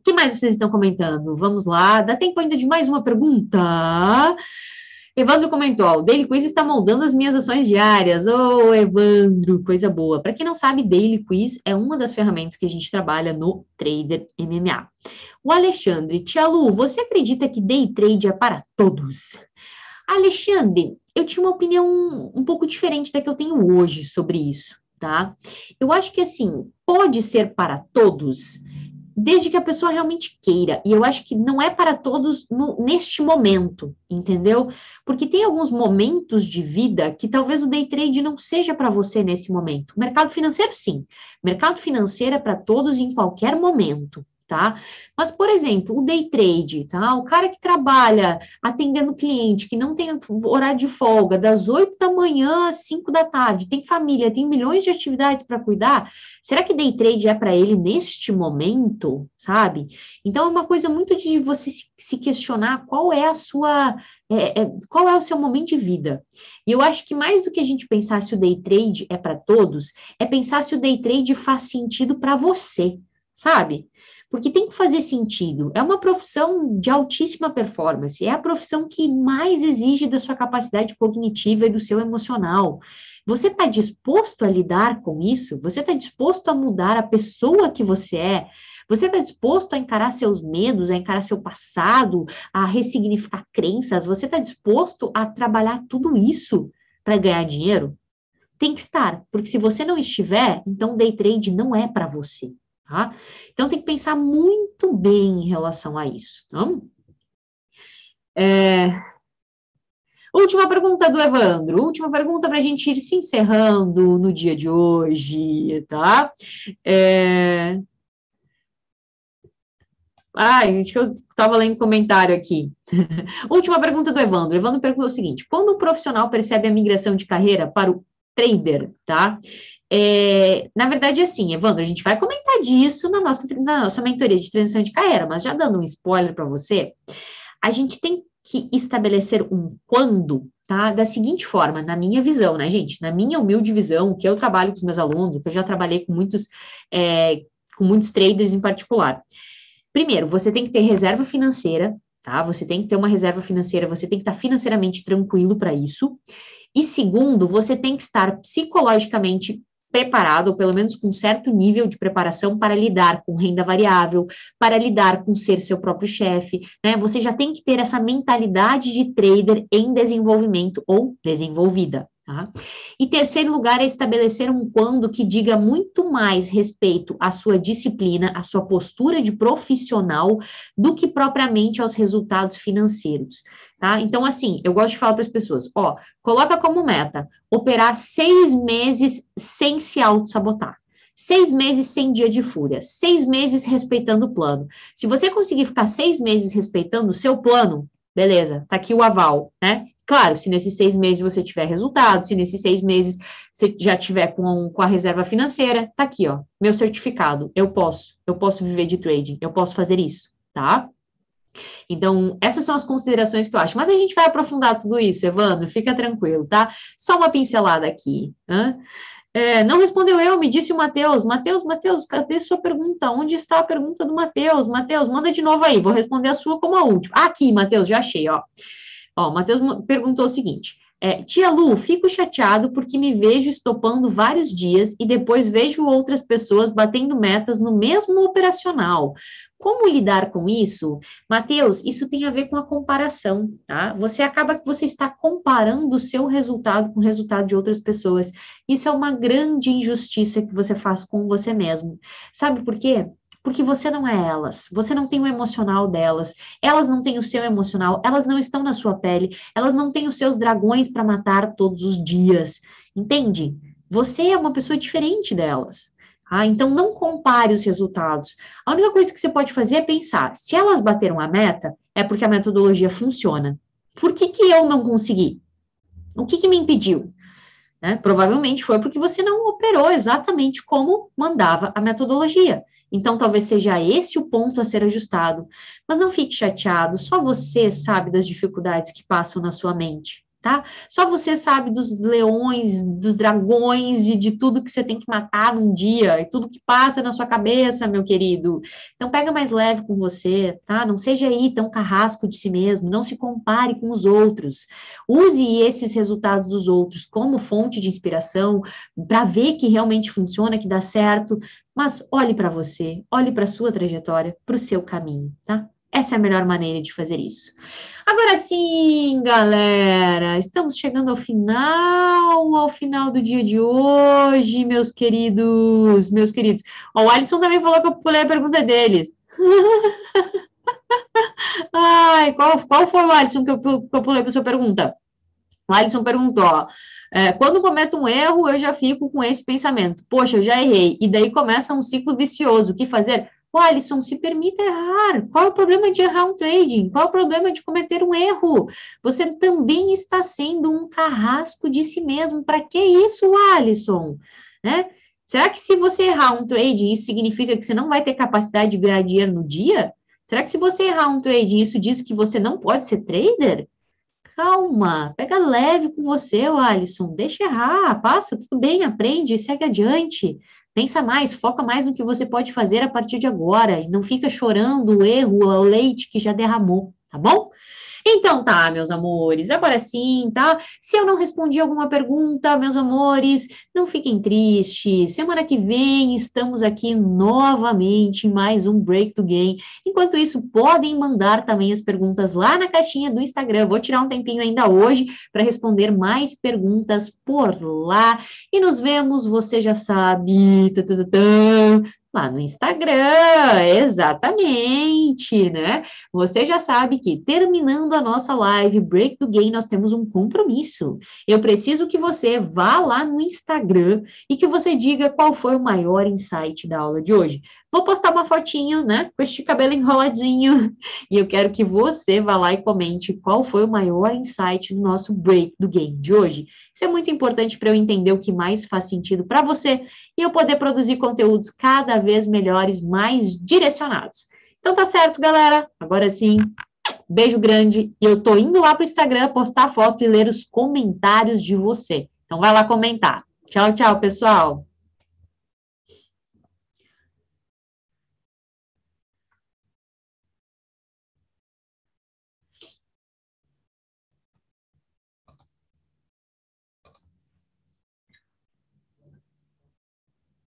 O que mais vocês estão comentando? Vamos lá, dá tempo ainda de mais uma pergunta? Evandro comentou: o Daily Quiz está moldando as minhas ações diárias. Ô, oh, Evandro, coisa boa. Para quem não sabe, Daily Quiz é uma das ferramentas que a gente trabalha no Trader MMA. O Alexandre, Tia Lu, você acredita que day trade é para todos? Alexandre, eu tinha uma opinião um pouco diferente da que eu tenho hoje sobre isso, tá? Eu acho que assim, pode ser para todos, desde que a pessoa realmente queira. E eu acho que não é para todos no, neste momento, entendeu? Porque tem alguns momentos de vida que talvez o day trade não seja para você nesse momento. Mercado financeiro, sim. Mercado financeiro é para todos em qualquer momento tá? Mas, por exemplo, o day trade, tá? O cara que trabalha atendendo cliente, que não tem horário de folga, das 8 da manhã às 5 da tarde, tem família, tem milhões de atividades para cuidar, será que day trade é para ele neste momento, sabe? Então, é uma coisa muito de você se questionar qual é a sua, é, é, qual é o seu momento de vida. E eu acho que mais do que a gente pensar se o day trade é para todos, é pensar se o day trade faz sentido para você, sabe? Porque tem que fazer sentido. É uma profissão de altíssima performance, é a profissão que mais exige da sua capacidade cognitiva e do seu emocional. Você está disposto a lidar com isso? Você está disposto a mudar a pessoa que você é? Você está disposto a encarar seus medos, a encarar seu passado, a ressignificar crenças? Você está disposto a trabalhar tudo isso para ganhar dinheiro? Tem que estar, porque se você não estiver, então day trade não é para você. Tá? Então, tem que pensar muito bem em relação a isso. Tá? É... Última pergunta do Evandro, última pergunta para a gente ir se encerrando no dia de hoje, tá? É... Ah, gente, eu estava lendo comentário aqui. (laughs) Última pergunta do Evandro. Evandro perguntou o seguinte: quando um profissional percebe a migração de carreira para o trader, tá? É, na verdade, assim, Evandro, a gente vai comentar disso na nossa, na nossa mentoria de transição de carreira, mas já dando um spoiler para você, a gente tem que estabelecer um quando, tá? Da seguinte forma, na minha visão, né, gente? Na minha humilde visão, que eu trabalho com os meus alunos, que eu já trabalhei com muitos, é, com muitos traders em particular. Primeiro, você tem que ter reserva financeira, tá? Você tem que ter uma reserva financeira, você tem que estar financeiramente tranquilo para isso. E segundo, você tem que estar psicologicamente preparado, ou pelo menos com um certo nível de preparação para lidar com renda variável, para lidar com ser seu próprio chefe, né? Você já tem que ter essa mentalidade de trader em desenvolvimento ou desenvolvida. Tá? E terceiro lugar é estabelecer um quando que diga muito mais respeito à sua disciplina, à sua postura de profissional, do que propriamente aos resultados financeiros. Tá? Então, assim, eu gosto de falar para as pessoas: ó, coloca como meta operar seis meses sem se auto-sabotar. Seis meses sem dia de fúria, seis meses respeitando o plano. Se você conseguir ficar seis meses respeitando o seu plano, beleza, tá aqui o aval, né? Claro, se nesses seis meses você tiver resultado, se nesses seis meses você já tiver com, com a reserva financeira, tá aqui, ó, meu certificado, eu posso, eu posso viver de trading, eu posso fazer isso, tá? Então, essas são as considerações que eu acho. Mas a gente vai aprofundar tudo isso, Evandro, fica tranquilo, tá? Só uma pincelada aqui. É, não respondeu eu, me disse o Matheus. Matheus, Matheus, cadê sua pergunta? Onde está a pergunta do Matheus? Matheus, manda de novo aí, vou responder a sua como a última. aqui, Matheus, já achei, ó. Ó, o Matheus perguntou o seguinte: é, Tia Lu, fico chateado porque me vejo estopando vários dias e depois vejo outras pessoas batendo metas no mesmo operacional. Como lidar com isso? Mateus, isso tem a ver com a comparação, tá? Você acaba que você está comparando o seu resultado com o resultado de outras pessoas. Isso é uma grande injustiça que você faz com você mesmo. Sabe por quê? Porque você não é elas, você não tem o emocional delas, elas não têm o seu emocional, elas não estão na sua pele, elas não têm os seus dragões para matar todos os dias, entende? Você é uma pessoa diferente delas. Ah, então não compare os resultados. A única coisa que você pode fazer é pensar: se elas bateram a meta, é porque a metodologia funciona. Por que, que eu não consegui? O que, que me impediu? Né? Provavelmente foi porque você não operou exatamente como mandava a metodologia. Então, talvez seja esse o ponto a ser ajustado. Mas não fique chateado, só você sabe das dificuldades que passam na sua mente tá? Só você sabe dos leões, dos dragões, de, de tudo que você tem que matar num dia, e tudo que passa na sua cabeça, meu querido. Então, pega mais leve com você, tá? Não seja aí tão carrasco de si mesmo, não se compare com os outros. Use esses resultados dos outros como fonte de inspiração, para ver que realmente funciona, que dá certo, mas olhe para você, olhe para sua trajetória, para o seu caminho, tá? Essa é a melhor maneira de fazer isso. Agora sim, galera, estamos chegando ao final, ao final do dia de hoje, meus queridos, meus queridos. Ó, o Alisson também falou que eu pulei a pergunta deles. (laughs) Ai, qual, qual foi o Alisson que eu, que eu pulei para sua pergunta? O Alisson perguntou, ó, é, quando cometo um erro, eu já fico com esse pensamento, poxa, eu já errei, e daí começa um ciclo vicioso, o que fazer? O Alisson, se permita errar. Qual é o problema de errar um trading? Qual é o problema de cometer um erro? Você também está sendo um carrasco de si mesmo. Para que isso, Alisson? Né? Será que se você errar um trading, isso significa que você não vai ter capacidade de ganhar dinheiro no dia? Será que se você errar um trading, isso diz que você não pode ser trader? Calma, pega leve com você, Alisson. Deixa errar, passa, tudo bem, aprende, segue adiante. Pensa mais, foca mais no que você pode fazer a partir de agora e não fica chorando o erro, o leite que já derramou, tá bom? Então tá, meus amores, agora sim, tá? Se eu não respondi alguma pergunta, meus amores, não fiquem tristes. Semana que vem estamos aqui novamente mais um Break do Game. Enquanto isso, podem mandar também as perguntas lá na caixinha do Instagram. Vou tirar um tempinho ainda hoje para responder mais perguntas por lá. E nos vemos, você já sabe, Lá no Instagram, exatamente, né? Você já sabe que terminando a nossa live Break do Game, nós temos um compromisso. Eu preciso que você vá lá no Instagram e que você diga qual foi o maior insight da aula de hoje. Vou postar uma fotinho, né, com este cabelo enroladinho, e eu quero que você vá lá e comente qual foi o maior insight do nosso Break do Game de hoje. Isso é muito importante para eu entender o que mais faz sentido para você e eu poder produzir conteúdos cada vez melhores, mais direcionados. Então tá certo, galera. Agora sim, beijo grande. E eu tô indo lá pro Instagram postar foto e ler os comentários de você. Então vai lá comentar. Tchau, tchau, pessoal.